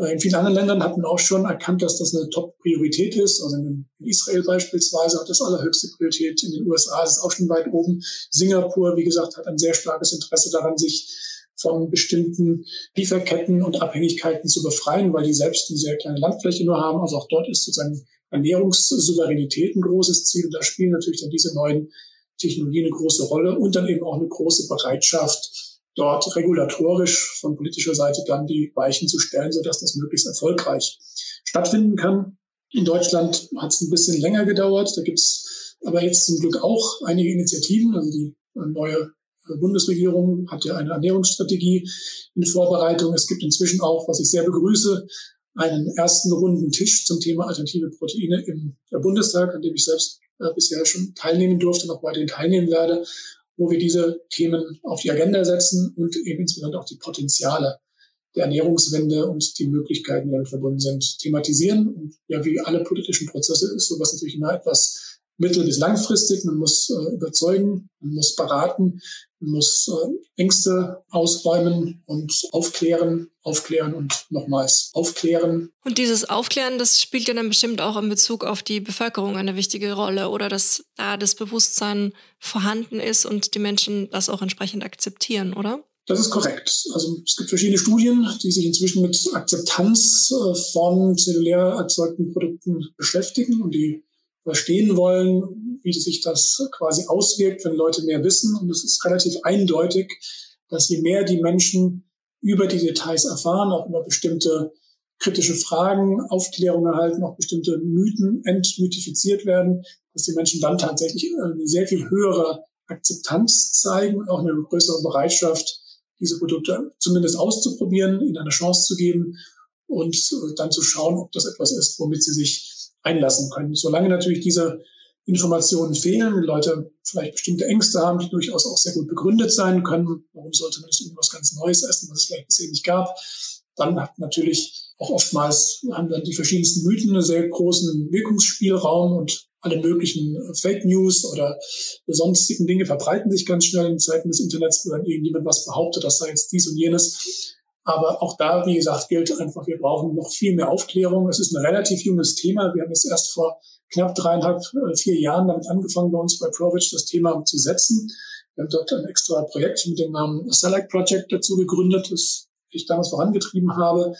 Äh, in vielen anderen Ländern hat man auch schon erkannt, dass das eine Top-Priorität ist. Also in Israel beispielsweise hat das allerhöchste Priorität. In den USA ist es auch schon weit oben. Singapur, wie gesagt, hat ein sehr starkes Interesse daran, sich von bestimmten Lieferketten und Abhängigkeiten zu befreien, weil die selbst eine sehr kleine Landfläche nur haben. Also auch dort ist sozusagen Ernährungssouveränität ein großes Ziel. Und da spielen natürlich dann diese neuen Technologien eine große Rolle und dann eben auch eine große Bereitschaft, dort regulatorisch von politischer Seite dann die Weichen zu stellen, sodass das möglichst erfolgreich stattfinden kann. In Deutschland hat es ein bisschen länger gedauert. Da gibt es aber jetzt zum Glück auch einige Initiativen. Also die neue Bundesregierung hat ja eine Ernährungsstrategie in Vorbereitung. Es gibt inzwischen auch, was ich sehr begrüße, einen ersten runden Tisch zum Thema alternative Proteine im Bundestag, an dem ich selbst äh, bisher schon teilnehmen durfte, noch weiterhin teilnehmen werde, wo wir diese Themen auf die Agenda setzen und eben insbesondere auch die Potenziale der Ernährungswende und die Möglichkeiten, die damit verbunden sind, thematisieren. Und ja, wie alle politischen Prozesse ist sowas natürlich immer etwas mittel- bis langfristig. Man muss äh, überzeugen, man muss beraten, man muss äh, Ängste ausräumen und aufklären, aufklären und nochmals aufklären. Und dieses Aufklären, das spielt ja dann bestimmt auch in Bezug auf die Bevölkerung eine wichtige Rolle oder dass da das Bewusstsein vorhanden ist und die Menschen das auch entsprechend akzeptieren, oder? Das ist korrekt. Also es gibt verschiedene Studien, die sich inzwischen mit Akzeptanz äh, von zellulär erzeugten Produkten beschäftigen und die verstehen wollen, wie sich das quasi auswirkt, wenn Leute mehr wissen. Und es ist relativ eindeutig, dass je mehr die Menschen über die Details erfahren, auch über bestimmte kritische Fragen, Aufklärung erhalten, auch bestimmte Mythen entmythifiziert werden, dass die Menschen dann tatsächlich eine sehr viel höhere Akzeptanz zeigen, auch eine größere Bereitschaft, diese Produkte zumindest auszuprobieren, ihnen eine Chance zu geben und dann zu schauen, ob das etwas ist, womit sie sich einlassen können. Solange natürlich diese Informationen fehlen, Leute vielleicht bestimmte Ängste haben, die durchaus auch sehr gut begründet sein können. Warum sollte man das irgendwas ganz Neues essen, was es vielleicht bisher nicht gab? Dann hat natürlich auch oftmals haben dann die verschiedensten Mythen einen sehr großen Wirkungsspielraum und alle möglichen Fake News oder sonstigen Dinge verbreiten sich ganz schnell in Zeiten des Internets, wo dann irgendjemand was behauptet, das sei jetzt dies und jenes. Aber auch da, wie gesagt, gilt einfach, wir brauchen noch viel mehr Aufklärung. Es ist ein relativ junges Thema. Wir haben jetzt erst vor knapp dreieinhalb, äh, vier Jahren damit angefangen, bei uns bei Provich das Thema zu setzen. Wir haben dort ein extra Projekt mit dem Namen Select Project dazu gegründet, das ich damals vorangetrieben habe,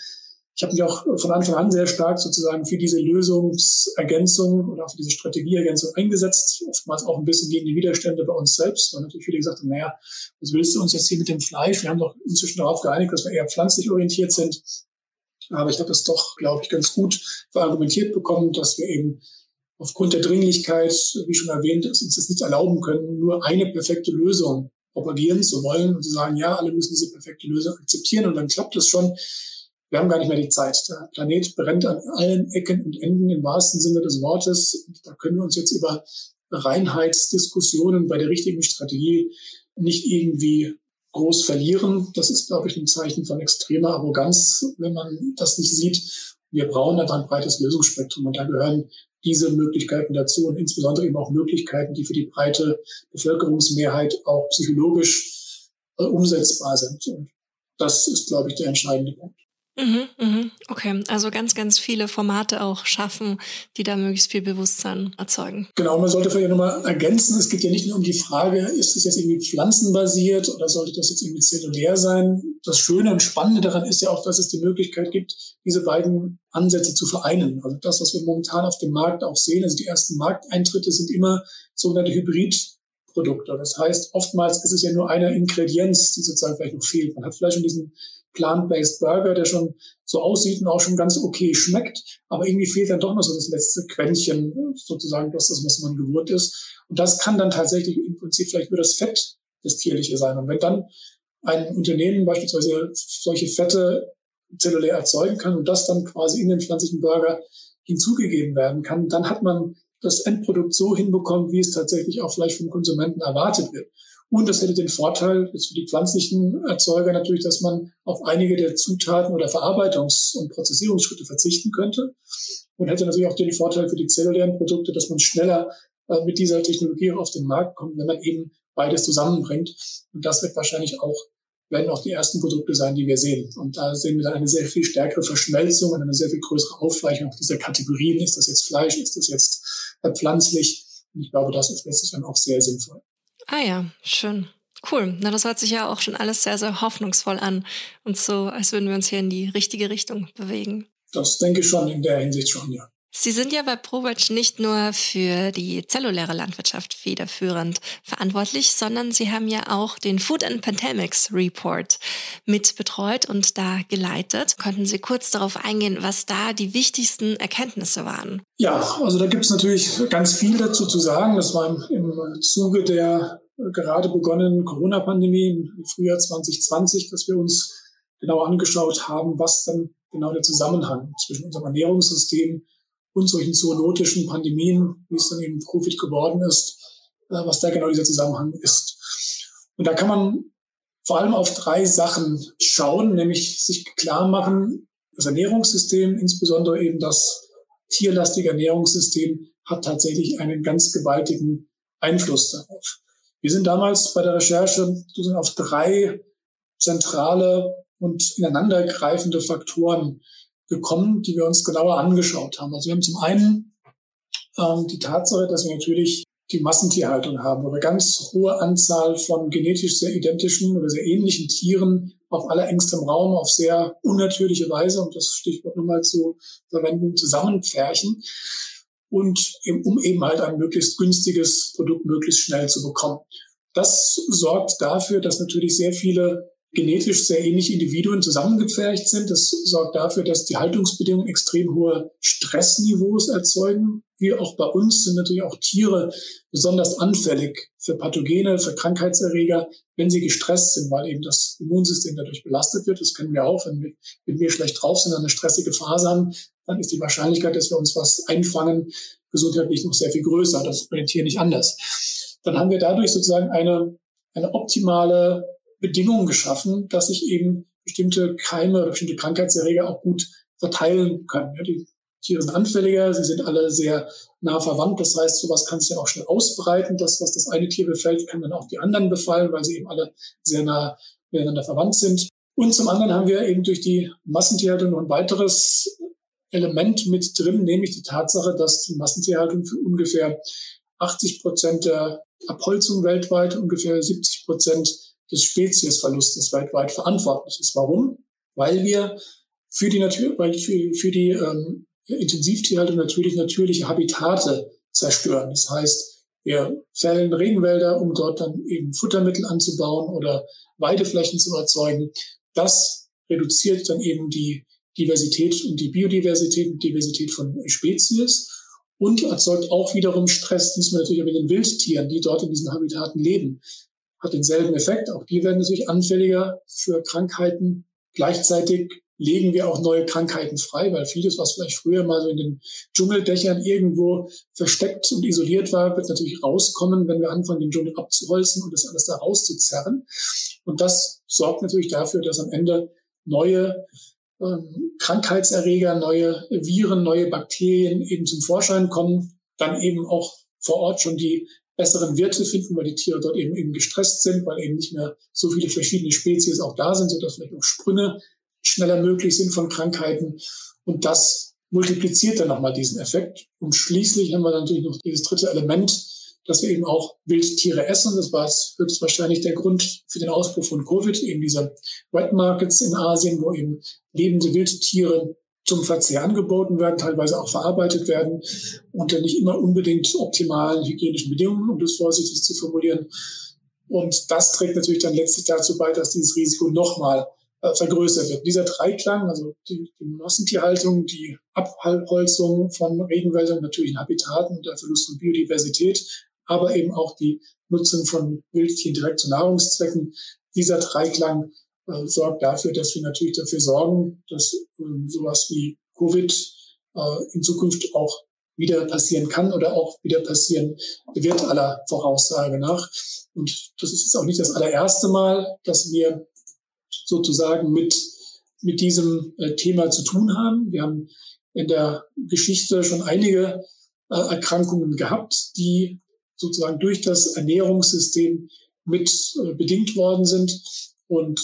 ich habe mich auch von Anfang an sehr stark sozusagen für diese Lösungsergänzung oder für diese Strategieergänzung eingesetzt, oftmals auch ein bisschen gegen die Widerstände bei uns selbst, weil natürlich viele gesagt haben, naja, was willst du uns jetzt hier mit dem Fleisch? Wir haben doch inzwischen darauf geeinigt, dass wir eher pflanzlich orientiert sind. Aber ich habe das doch, glaube ich, ganz gut verargumentiert bekommen, dass wir eben aufgrund der Dringlichkeit, wie schon erwähnt, es uns das nicht erlauben können, nur eine perfekte Lösung propagieren zu wollen und zu sagen, ja, alle müssen diese perfekte Lösung akzeptieren und dann klappt es schon wir haben gar nicht mehr die Zeit. Der Planet brennt an allen Ecken und Enden im wahrsten Sinne des Wortes. Da können wir uns jetzt über Reinheitsdiskussionen bei der richtigen Strategie nicht irgendwie groß verlieren. Das ist, glaube ich, ein Zeichen von extremer Arroganz, wenn man das nicht sieht. Wir brauchen einfach ein breites Lösungsspektrum und da gehören diese Möglichkeiten dazu und insbesondere eben auch Möglichkeiten, die für die breite Bevölkerungsmehrheit auch psychologisch äh, umsetzbar sind. Und das ist, glaube ich, der entscheidende Punkt. Mhm, mhm. Okay, also ganz, ganz viele Formate auch schaffen, die da möglichst viel Bewusstsein erzeugen. Genau, man sollte vielleicht nochmal ergänzen, es geht ja nicht nur um die Frage, ist das jetzt irgendwie pflanzenbasiert oder sollte das jetzt irgendwie zellulär sein? Das Schöne und Spannende daran ist ja auch, dass es die Möglichkeit gibt, diese beiden Ansätze zu vereinen. Also das, was wir momentan auf dem Markt auch sehen, also die ersten Markteintritte sind immer sogenannte Hybridprodukte. Das heißt, oftmals ist es ja nur eine Ingredienz, die sozusagen vielleicht noch fehlt. Man hat vielleicht schon diesen Plant-Based Burger, der schon so aussieht und auch schon ganz okay schmeckt, aber irgendwie fehlt dann doch noch so das letzte Quäntchen, sozusagen das, was man gewohnt ist. Und das kann dann tatsächlich im Prinzip vielleicht nur das Fett das Tierliche sein. Und wenn dann ein Unternehmen beispielsweise solche Fette zellulär erzeugen kann und das dann quasi in den pflanzlichen Burger hinzugegeben werden kann, dann hat man das Endprodukt so hinbekommen, wie es tatsächlich auch vielleicht vom Konsumenten erwartet wird. Und das hätte den Vorteil jetzt für die pflanzlichen Erzeuger natürlich, dass man auf einige der Zutaten oder Verarbeitungs- und Prozessierungsschritte verzichten könnte. Und hätte natürlich auch den Vorteil für die zellulären Produkte, dass man schneller äh, mit dieser Technologie auf den Markt kommt, wenn man eben beides zusammenbringt. Und das wird wahrscheinlich auch, werden auch die ersten Produkte sein, die wir sehen. Und da sehen wir dann eine sehr viel stärkere Verschmelzung und eine sehr viel größere Aufweichung dieser Kategorien. Ist das jetzt Fleisch? Ist das jetzt äh, pflanzlich? Und ich glaube, das ist letztlich dann auch sehr sinnvoll. Ah ja, schön. Cool. Na, das hört sich ja auch schon alles sehr, sehr hoffnungsvoll an und so, als würden wir uns hier in die richtige Richtung bewegen. Das denke ich schon in der Hinsicht schon, ja. Sie sind ja bei ProVeg nicht nur für die zelluläre Landwirtschaft federführend verantwortlich, sondern Sie haben ja auch den Food and Pandemics Report mit betreut und da geleitet. Könnten Sie kurz darauf eingehen, was da die wichtigsten Erkenntnisse waren? Ja, also da gibt es natürlich ganz viel dazu zu sagen. Das war im, im Zuge der gerade begonnenen Corona-Pandemie im Frühjahr 2020, dass wir uns genau angeschaut haben, was dann genau der Zusammenhang zwischen unserem Ernährungssystem und solchen zoonotischen Pandemien, wie es dann eben Covid geworden ist, äh, was da genau dieser Zusammenhang ist. Und da kann man vor allem auf drei Sachen schauen, nämlich sich klar machen, das Ernährungssystem, insbesondere eben das tierlastige Ernährungssystem, hat tatsächlich einen ganz gewaltigen Einfluss darauf. Wir sind damals bei der Recherche auf drei zentrale und ineinandergreifende Faktoren gekommen, die wir uns genauer angeschaut haben. Also wir haben zum einen ähm, die Tatsache, dass wir natürlich die Massentierhaltung haben, wo wir ganz hohe Anzahl von genetisch sehr identischen oder sehr ähnlichen Tieren auf allerengstem Raum auf sehr unnatürliche Weise, um das Stichwort nur mal zu verwenden, zusammenpferchen und um eben halt ein möglichst günstiges Produkt möglichst schnell zu bekommen. Das sorgt dafür, dass natürlich sehr viele genetisch sehr ähnliche Individuen zusammengepfercht sind. Das sorgt dafür, dass die Haltungsbedingungen extrem hohe Stressniveaus erzeugen. Wie auch bei uns sind natürlich auch Tiere besonders anfällig für Pathogene, für Krankheitserreger, wenn sie gestresst sind, weil eben das Immunsystem dadurch belastet wird. Das kennen wir auch, wenn wir, wenn wir schlecht drauf sind, eine stressige Phase haben, dann ist die Wahrscheinlichkeit, dass wir uns was einfangen, gesundheitlich noch sehr viel größer. Das ist bei den Tieren nicht anders. Dann haben wir dadurch sozusagen eine, eine optimale Bedingungen geschaffen, dass sich eben bestimmte Keime oder bestimmte Krankheitserreger auch gut verteilen können. Ja, die Tiere sind anfälliger, sie sind alle sehr nah verwandt. Das heißt, sowas kann sich dann auch schnell ausbreiten. Das, was das eine Tier befällt, kann dann auch die anderen befallen, weil sie eben alle sehr nah miteinander verwandt sind. Und zum anderen haben wir eben durch die Massentierhaltung noch ein weiteres Element mit drin, nämlich die Tatsache, dass die Massentierhaltung für ungefähr 80 Prozent der Abholzung weltweit, ungefähr 70 Prozent des Speziesverlustes weltweit verantwortlich ist. Warum? Weil wir für die Natur, weil für, für die ähm, Intensivtierhaltung natürlich natürliche Habitate zerstören. Das heißt, wir fällen Regenwälder, um dort dann eben Futtermittel anzubauen oder Weideflächen zu erzeugen. Das reduziert dann eben die Diversität und die Biodiversität und Diversität von Spezies und erzeugt auch wiederum Stress, diesmal natürlich mit den Wildtieren, die dort in diesen Habitaten leben hat denselben Effekt. Auch die werden natürlich anfälliger für Krankheiten. Gleichzeitig legen wir auch neue Krankheiten frei, weil vieles, was vielleicht früher mal so in den Dschungeldächern irgendwo versteckt und isoliert war, wird natürlich rauskommen, wenn wir anfangen, den Dschungel abzuholzen und das alles da rauszuzerren. Und das sorgt natürlich dafür, dass am Ende neue ähm, Krankheitserreger, neue Viren, neue Bakterien eben zum Vorschein kommen, dann eben auch vor Ort schon die besseren Wirte finden, weil die Tiere dort eben, eben gestresst sind, weil eben nicht mehr so viele verschiedene Spezies auch da sind, sodass vielleicht auch Sprünge schneller möglich sind von Krankheiten. Und das multipliziert dann nochmal diesen Effekt. Und schließlich haben wir natürlich noch dieses dritte Element, dass wir eben auch Wildtiere essen. Das war höchstwahrscheinlich der Grund für den Ausbruch von Covid, eben diese Wet Markets in Asien, wo eben lebende Wildtiere zum Verzehr angeboten werden, teilweise auch verarbeitet werden unter nicht immer unbedingt optimalen hygienischen Bedingungen, um das vorsichtig zu formulieren. Und das trägt natürlich dann letztlich dazu bei, dass dieses Risiko nochmal äh, vergrößert wird. Dieser Dreiklang, also die, die Massentierhaltung, die Abholzung von Regenwäldern, natürlichen Habitaten, der Verlust von Biodiversität, aber eben auch die Nutzung von Wildtieren direkt zu Nahrungszwecken. Dieser Dreiklang äh, sorgt dafür, dass wir natürlich dafür sorgen, dass äh, sowas wie Covid äh, in Zukunft auch wieder passieren kann oder auch wieder passieren wird aller Voraussage nach. Und das ist auch nicht das allererste Mal, dass wir sozusagen mit, mit diesem äh, Thema zu tun haben. Wir haben in der Geschichte schon einige äh, Erkrankungen gehabt, die sozusagen durch das Ernährungssystem mit äh, bedingt worden sind. Und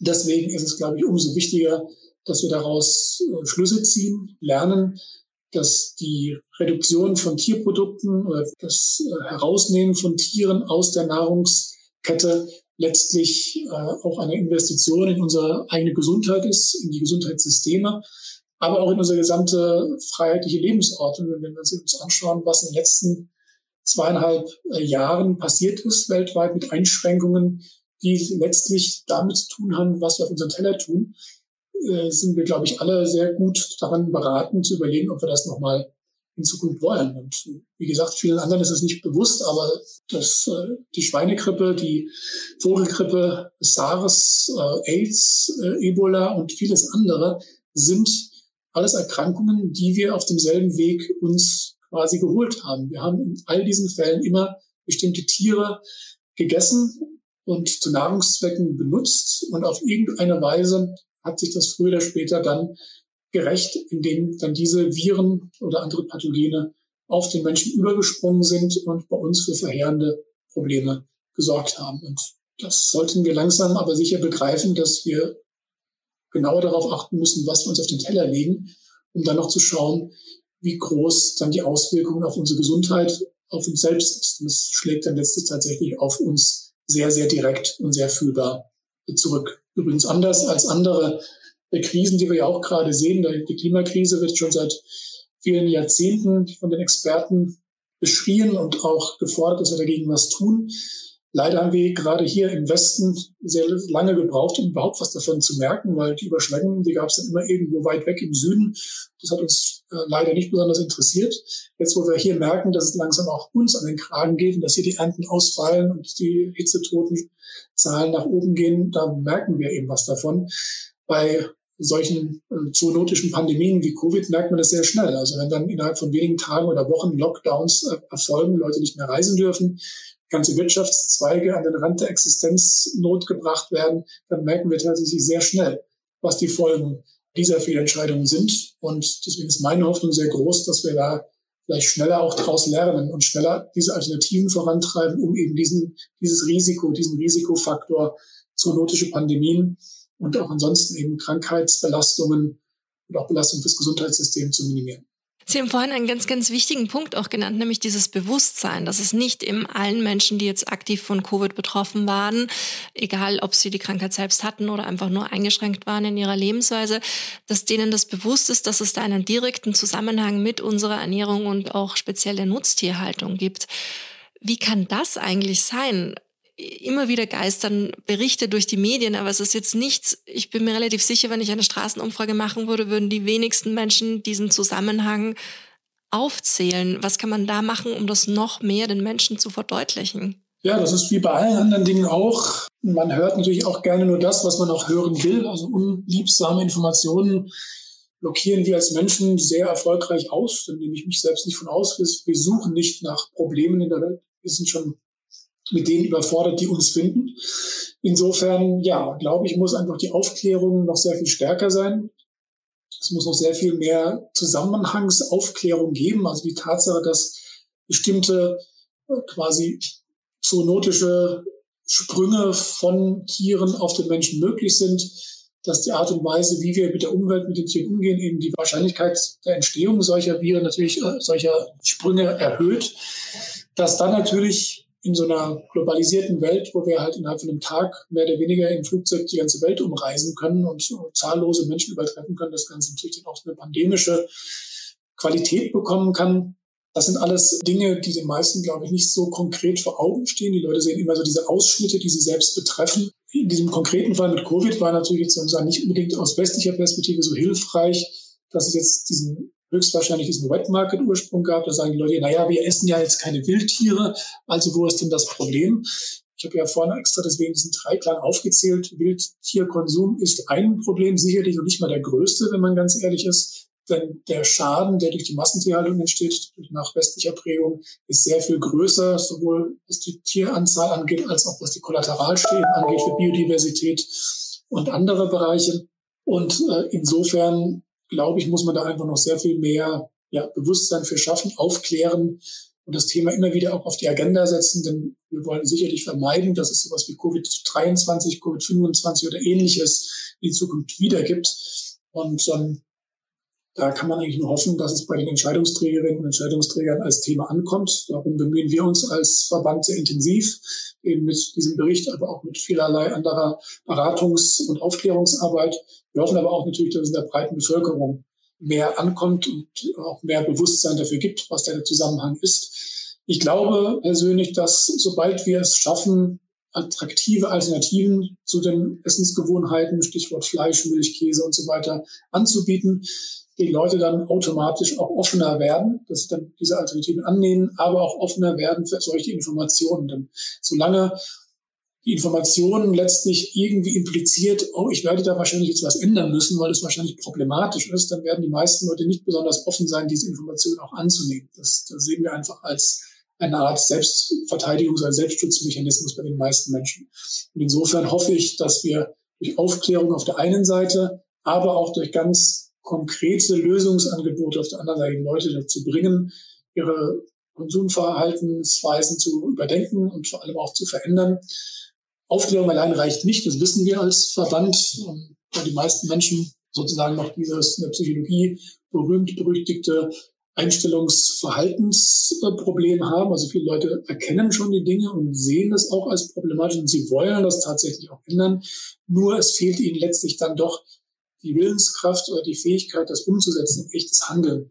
deswegen ist es, glaube ich, umso wichtiger, dass wir daraus äh, Schlüsse ziehen, lernen, dass die Reduktion von Tierprodukten oder das äh, Herausnehmen von Tieren aus der Nahrungskette letztlich äh, auch eine Investition in unsere eigene Gesundheit ist, in die Gesundheitssysteme, aber auch in unsere gesamte freiheitliche Lebensordnung. Wenn wir uns anschauen, was in den letzten zweieinhalb äh, Jahren passiert ist weltweit mit Einschränkungen, die letztlich damit zu tun haben, was wir auf unseren Teller tun, äh, sind wir, glaube ich, alle sehr gut daran beraten, zu überlegen, ob wir das nochmal in Zukunft wollen. Und wie gesagt, vielen anderen ist es nicht bewusst, aber das, äh, die Schweinegrippe, die Vogelgrippe, SARS, äh, AIDS, äh, Ebola und vieles andere sind alles Erkrankungen, die wir auf demselben Weg uns quasi geholt haben. Wir haben in all diesen Fällen immer bestimmte Tiere gegessen und zu Nahrungszwecken benutzt und auf irgendeine Weise hat sich das früher oder später dann gerecht, indem dann diese Viren oder andere Pathogene auf den Menschen übergesprungen sind und bei uns für verheerende Probleme gesorgt haben. Und das sollten wir langsam aber sicher begreifen, dass wir genauer darauf achten müssen, was wir uns auf den Teller legen, um dann noch zu schauen, wie groß dann die Auswirkungen auf unsere Gesundheit, auf uns selbst ist. Und das schlägt dann letztlich tatsächlich auf uns sehr, sehr direkt und sehr fühlbar zurück. Übrigens anders als andere Krisen, die wir ja auch gerade sehen. Die Klimakrise wird schon seit vielen Jahrzehnten von den Experten beschrien und auch gefordert, dass wir dagegen was tun. Leider haben wir gerade hier im Westen sehr lange gebraucht, um überhaupt was davon zu merken, weil die Überschwemmungen, die gab es dann immer irgendwo weit weg im Süden. Das hat uns äh, leider nicht besonders interessiert. Jetzt, wo wir hier merken, dass es langsam auch uns an den Kragen geht und dass hier die Ernten ausfallen und die Hitzetotenzahlen nach oben gehen, da merken wir eben was davon. Bei solchen äh, zoonotischen Pandemien wie Covid merkt man das sehr schnell. Also wenn dann innerhalb von wenigen Tagen oder Wochen Lockdowns äh, erfolgen, Leute nicht mehr reisen dürfen, ganze Wirtschaftszweige an den Rand der Existenznot gebracht werden, dann merken wir tatsächlich sehr schnell, was die Folgen dieser Fehlentscheidungen sind. Und deswegen ist meine Hoffnung sehr groß, dass wir da vielleicht schneller auch daraus lernen und schneller diese Alternativen vorantreiben, um eben diesen, dieses Risiko, diesen Risikofaktor zoonotische Pandemien und auch ansonsten eben Krankheitsbelastungen und auch Belastungen fürs Gesundheitssystem zu minimieren. Sie haben vorhin einen ganz, ganz wichtigen Punkt auch genannt, nämlich dieses Bewusstsein, dass es nicht eben allen Menschen, die jetzt aktiv von Covid betroffen waren, egal ob sie die Krankheit selbst hatten oder einfach nur eingeschränkt waren in ihrer Lebensweise, dass denen das bewusst ist, dass es da einen direkten Zusammenhang mit unserer Ernährung und auch speziell der Nutztierhaltung gibt. Wie kann das eigentlich sein? Immer wieder geistern Berichte durch die Medien, aber es ist jetzt nichts, ich bin mir relativ sicher, wenn ich eine Straßenumfrage machen würde, würden die wenigsten Menschen diesen Zusammenhang aufzählen. Was kann man da machen, um das noch mehr den Menschen zu verdeutlichen? Ja, das ist wie bei allen anderen Dingen auch. Man hört natürlich auch gerne nur das, was man auch hören will. Also unliebsame Informationen blockieren wir als Menschen sehr erfolgreich aus. Da nehme ich mich selbst nicht von aus. Wir suchen nicht nach Problemen in der Welt. Wir sind schon mit denen überfordert, die uns finden. Insofern, ja, glaube ich, muss einfach die Aufklärung noch sehr viel stärker sein. Es muss noch sehr viel mehr Zusammenhangsaufklärung geben. Also die Tatsache, dass bestimmte äh, quasi zoonotische Sprünge von Tieren auf den Menschen möglich sind, dass die Art und Weise, wie wir mit der Umwelt, mit den Tieren umgehen, eben die Wahrscheinlichkeit der Entstehung solcher Viren natürlich, äh, solcher Sprünge erhöht, dass dann natürlich in so einer globalisierten Welt, wo wir halt innerhalb von einem Tag mehr oder weniger im Flugzeug die ganze Welt umreisen können und zahllose Menschen übertreffen können, das Ganze natürlich dann auch eine pandemische Qualität bekommen kann. Das sind alles Dinge, die den meisten, glaube ich, nicht so konkret vor Augen stehen. Die Leute sehen immer so diese Ausschnitte, die sie selbst betreffen. In diesem konkreten Fall mit Covid war natürlich jetzt sozusagen nicht unbedingt aus westlicher Perspektive so hilfreich, dass es jetzt diesen höchstwahrscheinlich diesen Wet Market Ursprung gab. Da sagen die Leute, naja, wir essen ja jetzt keine Wildtiere, also wo ist denn das Problem? Ich habe ja vorhin extra deswegen diesen Dreiklang aufgezählt. Wildtierkonsum ist ein Problem, sicherlich und nicht mal der größte, wenn man ganz ehrlich ist. Denn der Schaden, der durch die Massentierhaltung entsteht, nach westlicher Prägung, ist sehr viel größer, sowohl was die Tieranzahl angeht, als auch was die Kollateralschäden angeht für Biodiversität und andere Bereiche. Und äh, insofern glaube ich, muss man da einfach noch sehr viel mehr ja, Bewusstsein für schaffen, aufklären und das Thema immer wieder auch auf die Agenda setzen, denn wir wollen sicherlich vermeiden, dass es sowas wie Covid-23, Covid-25 oder ähnliches in Zukunft wieder gibt. Und ähm, da kann man eigentlich nur hoffen, dass es bei den Entscheidungsträgerinnen und Entscheidungsträgern als Thema ankommt. Darum bemühen wir uns als Verband sehr intensiv, eben mit diesem Bericht, aber auch mit vielerlei anderer Beratungs- und Aufklärungsarbeit. Wir hoffen aber auch natürlich, dass es in der breiten Bevölkerung mehr ankommt und auch mehr Bewusstsein dafür gibt, was der Zusammenhang ist. Ich glaube persönlich, dass sobald wir es schaffen, attraktive Alternativen zu den Essensgewohnheiten, Stichwort Fleisch, Milch, Käse und so weiter anzubieten, die Leute dann automatisch auch offener werden, dass sie dann diese Alternativen annehmen, aber auch offener werden für solche Informationen. Denn solange die Information letztlich irgendwie impliziert, oh, ich werde da wahrscheinlich jetzt was ändern müssen, weil es wahrscheinlich problematisch ist, dann werden die meisten Leute nicht besonders offen sein, diese Information auch anzunehmen. Das, das sehen wir einfach als eine Art Selbstverteidigungs- oder Selbstschutzmechanismus bei den meisten Menschen. Und insofern hoffe ich, dass wir durch Aufklärung auf der einen Seite, aber auch durch ganz konkrete Lösungsangebote auf der anderen Seite Leute dazu bringen, ihre Konsumverhaltensweisen zu überdenken und vor allem auch zu verändern. Aufklärung allein reicht nicht, das wissen wir als Verband, weil die meisten Menschen sozusagen noch dieses in der Psychologie berühmt berüchtigte Einstellungsverhaltensproblem haben. Also viele Leute erkennen schon die Dinge und sehen es auch als problematisch und sie wollen das tatsächlich auch ändern. Nur es fehlt ihnen letztlich dann doch die Willenskraft oder die Fähigkeit, das umzusetzen in echtes Handeln.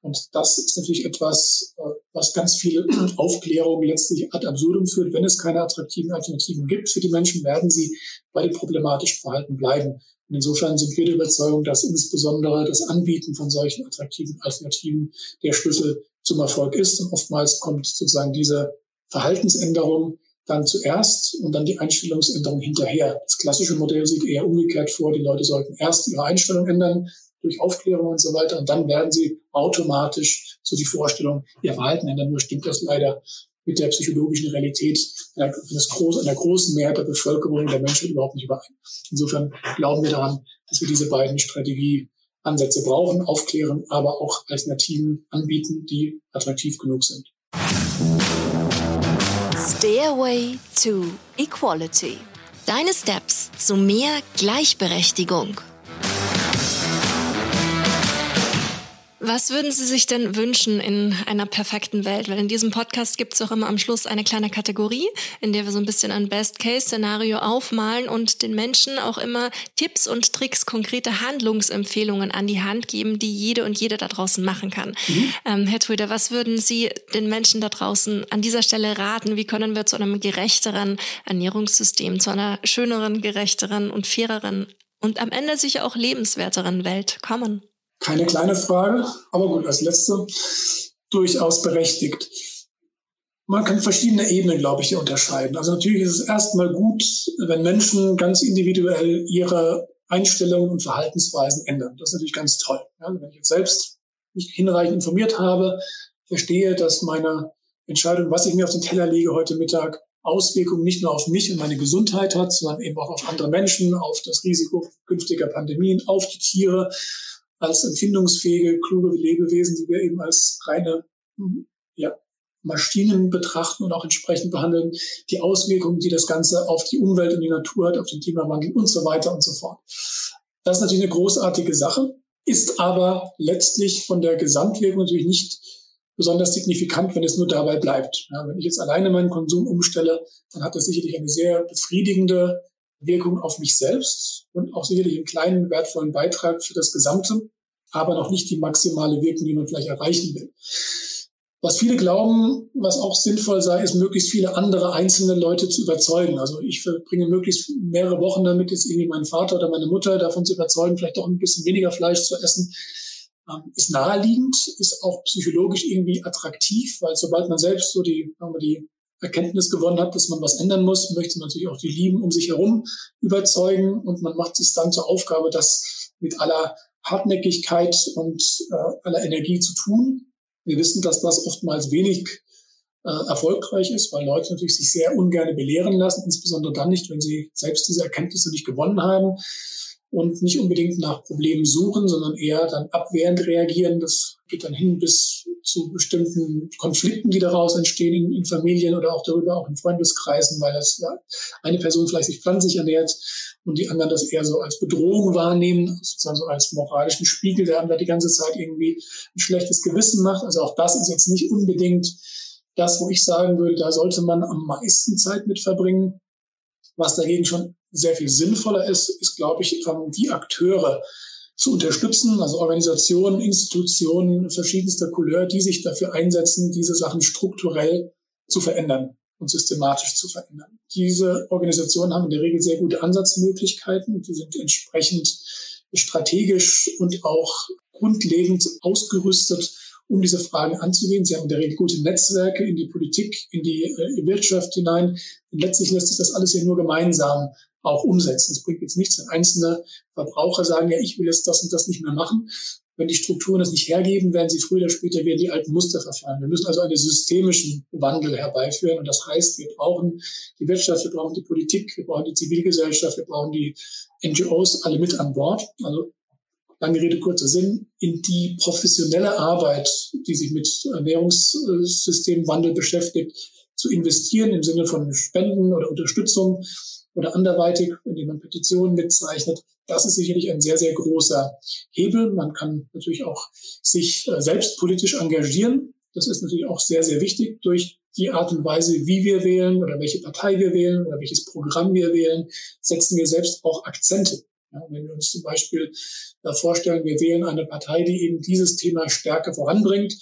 Und das ist natürlich etwas, äh, was ganz viele Aufklärungen letztlich ad absurdum führt. Wenn es keine attraktiven Alternativen gibt für die Menschen, werden sie bei dem problematischen Verhalten bleiben. Und insofern sind wir der Überzeugung, dass insbesondere das Anbieten von solchen attraktiven Alternativen der Schlüssel zum Erfolg ist. Und oftmals kommt sozusagen diese Verhaltensänderung dann zuerst und dann die Einstellungsänderung hinterher. Das klassische Modell sieht eher umgekehrt vor. Die Leute sollten erst ihre Einstellung ändern durch Aufklärung und so weiter und dann werden sie automatisch so die Vorstellung ihr Verhalten ändern. Nur stimmt das leider mit der psychologischen Realität einer, einer großen Mehrheit der Bevölkerung der Menschen überhaupt nicht überein. Insofern glauben wir daran, dass wir diese beiden Strategieansätze brauchen, aufklären, aber auch Alternativen anbieten, die attraktiv genug sind. Stairway to Equality. Deine Steps zu mehr Gleichberechtigung. Was würden Sie sich denn wünschen in einer perfekten Welt? Weil in diesem Podcast gibt es auch immer am Schluss eine kleine Kategorie, in der wir so ein bisschen ein Best-Case-Szenario aufmalen und den Menschen auch immer Tipps und Tricks, konkrete Handlungsempfehlungen an die Hand geben, die jede und jede da draußen machen kann. Mhm. Ähm, Herr Trüder, was würden Sie den Menschen da draußen an dieser Stelle raten? Wie können wir zu einem gerechteren Ernährungssystem, zu einer schöneren, gerechteren und faireren und am Ende sicher auch lebenswerteren Welt kommen? Keine kleine Frage, aber gut, als letzte durchaus berechtigt. Man kann verschiedene Ebenen, glaube ich, hier unterscheiden. Also natürlich ist es erstmal gut, wenn Menschen ganz individuell ihre Einstellungen und Verhaltensweisen ändern. Das ist natürlich ganz toll. Ja, wenn ich jetzt selbst mich hinreichend informiert habe, verstehe, dass meine Entscheidung, was ich mir auf den Teller lege heute Mittag, Auswirkungen nicht nur auf mich und meine Gesundheit hat, sondern eben auch auf andere Menschen, auf das Risiko künftiger Pandemien, auf die Tiere, als empfindungsfähige, kluge Lebewesen, die wir eben als reine ja, Maschinen betrachten und auch entsprechend behandeln, die Auswirkungen, die das Ganze auf die Umwelt und die Natur hat, auf den Klimawandel und so weiter und so fort. Das ist natürlich eine großartige Sache, ist aber letztlich von der Gesamtwirkung natürlich nicht besonders signifikant, wenn es nur dabei bleibt. Ja, wenn ich jetzt alleine meinen Konsum umstelle, dann hat das sicherlich eine sehr befriedigende Wirkung auf mich selbst und auch sicherlich einen kleinen wertvollen Beitrag für das Gesamte, aber noch nicht die maximale Wirkung, die man vielleicht erreichen will. Was viele glauben, was auch sinnvoll sei, ist, möglichst viele andere einzelne Leute zu überzeugen. Also ich verbringe möglichst mehrere Wochen damit, jetzt irgendwie meinen Vater oder meine Mutter davon zu überzeugen, vielleicht doch ein bisschen weniger Fleisch zu essen. Ähm, ist naheliegend, ist auch psychologisch irgendwie attraktiv, weil sobald man selbst so die, sagen wir, die Erkenntnis gewonnen hat, dass man was ändern muss, möchte man natürlich auch die Lieben um sich herum überzeugen und man macht sich dann zur Aufgabe, das mit aller Hartnäckigkeit und äh, aller Energie zu tun. Wir wissen, dass das oftmals wenig äh, erfolgreich ist, weil Leute natürlich sich sehr ungern belehren lassen, insbesondere dann nicht, wenn sie selbst diese Erkenntnisse nicht gewonnen haben und nicht unbedingt nach Problemen suchen, sondern eher dann abwehrend reagieren. Das geht dann hin bis zu bestimmten Konflikten, die daraus entstehen in, in Familien oder auch darüber auch in Freundeskreisen, weil das ja, eine Person vielleicht sich pflanzlich ernährt und die anderen das eher so als Bedrohung wahrnehmen, sozusagen so als moralischen Spiegel, der einem da die ganze Zeit irgendwie ein schlechtes Gewissen macht. Also auch das ist jetzt nicht unbedingt das, wo ich sagen würde, da sollte man am meisten Zeit mit verbringen. Was dagegen schon sehr viel sinnvoller ist, ist, glaube ich, die Akteure zu unterstützen, also Organisationen, Institutionen verschiedenster Couleur, die sich dafür einsetzen, diese Sachen strukturell zu verändern und systematisch zu verändern. Diese Organisationen haben in der Regel sehr gute Ansatzmöglichkeiten. Die sind entsprechend strategisch und auch grundlegend ausgerüstet, um diese Fragen anzugehen. Sie haben in der Regel gute Netzwerke in die Politik, in die äh, Wirtschaft hinein. Und letztlich lässt sich das alles ja nur gemeinsam auch umsetzen. Es bringt jetzt nichts, wenn einzelne Verbraucher sagen, ja, ich will jetzt das und das nicht mehr machen. Wenn die Strukturen das nicht hergeben, werden sie früher oder später wieder die alten Muster verfallen. Wir müssen also einen systemischen Wandel herbeiführen. Und das heißt, wir brauchen die Wirtschaft, wir brauchen die Politik, wir brauchen die Zivilgesellschaft, wir brauchen die NGOs alle mit an Bord. Also lange Rede, kurzer Sinn, in die professionelle Arbeit, die sich mit Ernährungssystemwandel beschäftigt, zu investieren im Sinne von Spenden oder Unterstützung oder anderweitig, indem man Petitionen mitzeichnet. Das ist sicherlich ein sehr, sehr großer Hebel. Man kann natürlich auch sich äh, selbst politisch engagieren. Das ist natürlich auch sehr, sehr wichtig durch die Art und Weise, wie wir wählen oder welche Partei wir wählen oder welches Programm wir wählen, setzen wir selbst auch Akzente. Ja, wenn wir uns zum Beispiel äh, vorstellen, wir wählen eine Partei, die eben dieses Thema stärker voranbringt,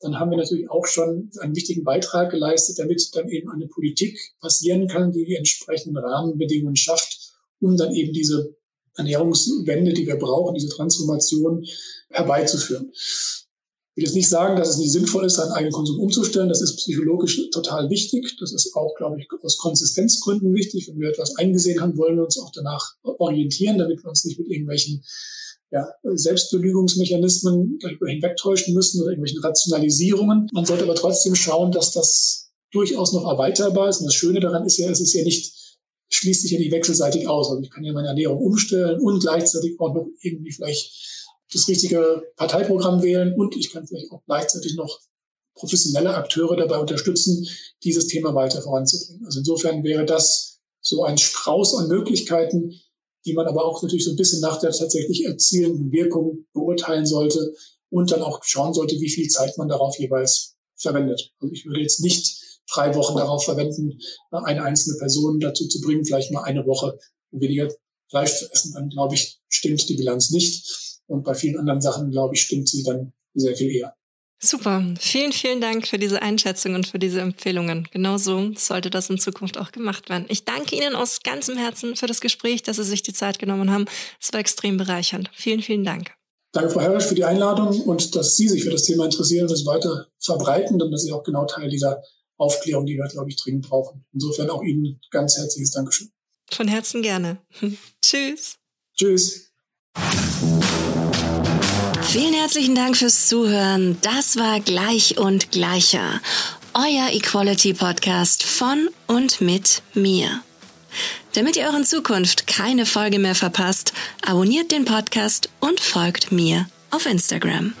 dann haben wir natürlich auch schon einen wichtigen Beitrag geleistet, damit dann eben eine Politik passieren kann, die die entsprechenden Rahmenbedingungen schafft, um dann eben diese Ernährungswende, die wir brauchen, diese Transformation herbeizuführen. Ich will jetzt nicht sagen, dass es nicht sinnvoll ist, seinen eigenen Konsum umzustellen. Das ist psychologisch total wichtig. Das ist auch, glaube ich, aus Konsistenzgründen wichtig. Wenn wir etwas eingesehen haben, wollen wir uns auch danach orientieren, damit wir uns nicht mit irgendwelchen ja, Selbstbelügungsmechanismen darüber hinwegtäuschen müssen oder irgendwelchen Rationalisierungen. Man sollte aber trotzdem schauen, dass das durchaus noch erweiterbar ist. Und das Schöne daran ist ja, es ist ja nicht, schließt sich ja nicht wechselseitig aus. Also ich kann ja meine Ernährung umstellen und gleichzeitig auch noch irgendwie vielleicht das richtige Parteiprogramm wählen und ich kann vielleicht auch gleichzeitig noch professionelle Akteure dabei unterstützen, dieses Thema weiter voranzubringen. Also insofern wäre das so ein Strauß an Möglichkeiten, die man aber auch natürlich so ein bisschen nach der tatsächlich erzielenden Wirkung beurteilen sollte und dann auch schauen sollte, wie viel Zeit man darauf jeweils verwendet. Also ich würde jetzt nicht drei Wochen darauf verwenden, eine einzelne Person dazu zu bringen, vielleicht mal eine Woche weniger Fleisch zu essen. Dann glaube ich, stimmt die Bilanz nicht. Und bei vielen anderen Sachen, glaube ich, stimmt sie dann sehr viel eher. Super. Vielen, vielen Dank für diese Einschätzung und für diese Empfehlungen. Genauso sollte das in Zukunft auch gemacht werden. Ich danke Ihnen aus ganzem Herzen für das Gespräch, dass Sie sich die Zeit genommen haben. Es war extrem bereichernd. Vielen, vielen Dank. Danke, Frau Herrisch, für die Einladung und dass Sie sich für das Thema interessieren und es weiter verbreiten und dass Sie auch genau Teil dieser Aufklärung, die wir, glaube ich, dringend brauchen. Insofern auch Ihnen ganz herzliches Dankeschön. Von Herzen gerne. Tschüss. Tschüss. Vielen herzlichen Dank fürs Zuhören. Das war Gleich und Gleicher, euer Equality Podcast von und mit mir. Damit ihr auch in Zukunft keine Folge mehr verpasst, abonniert den Podcast und folgt mir auf Instagram.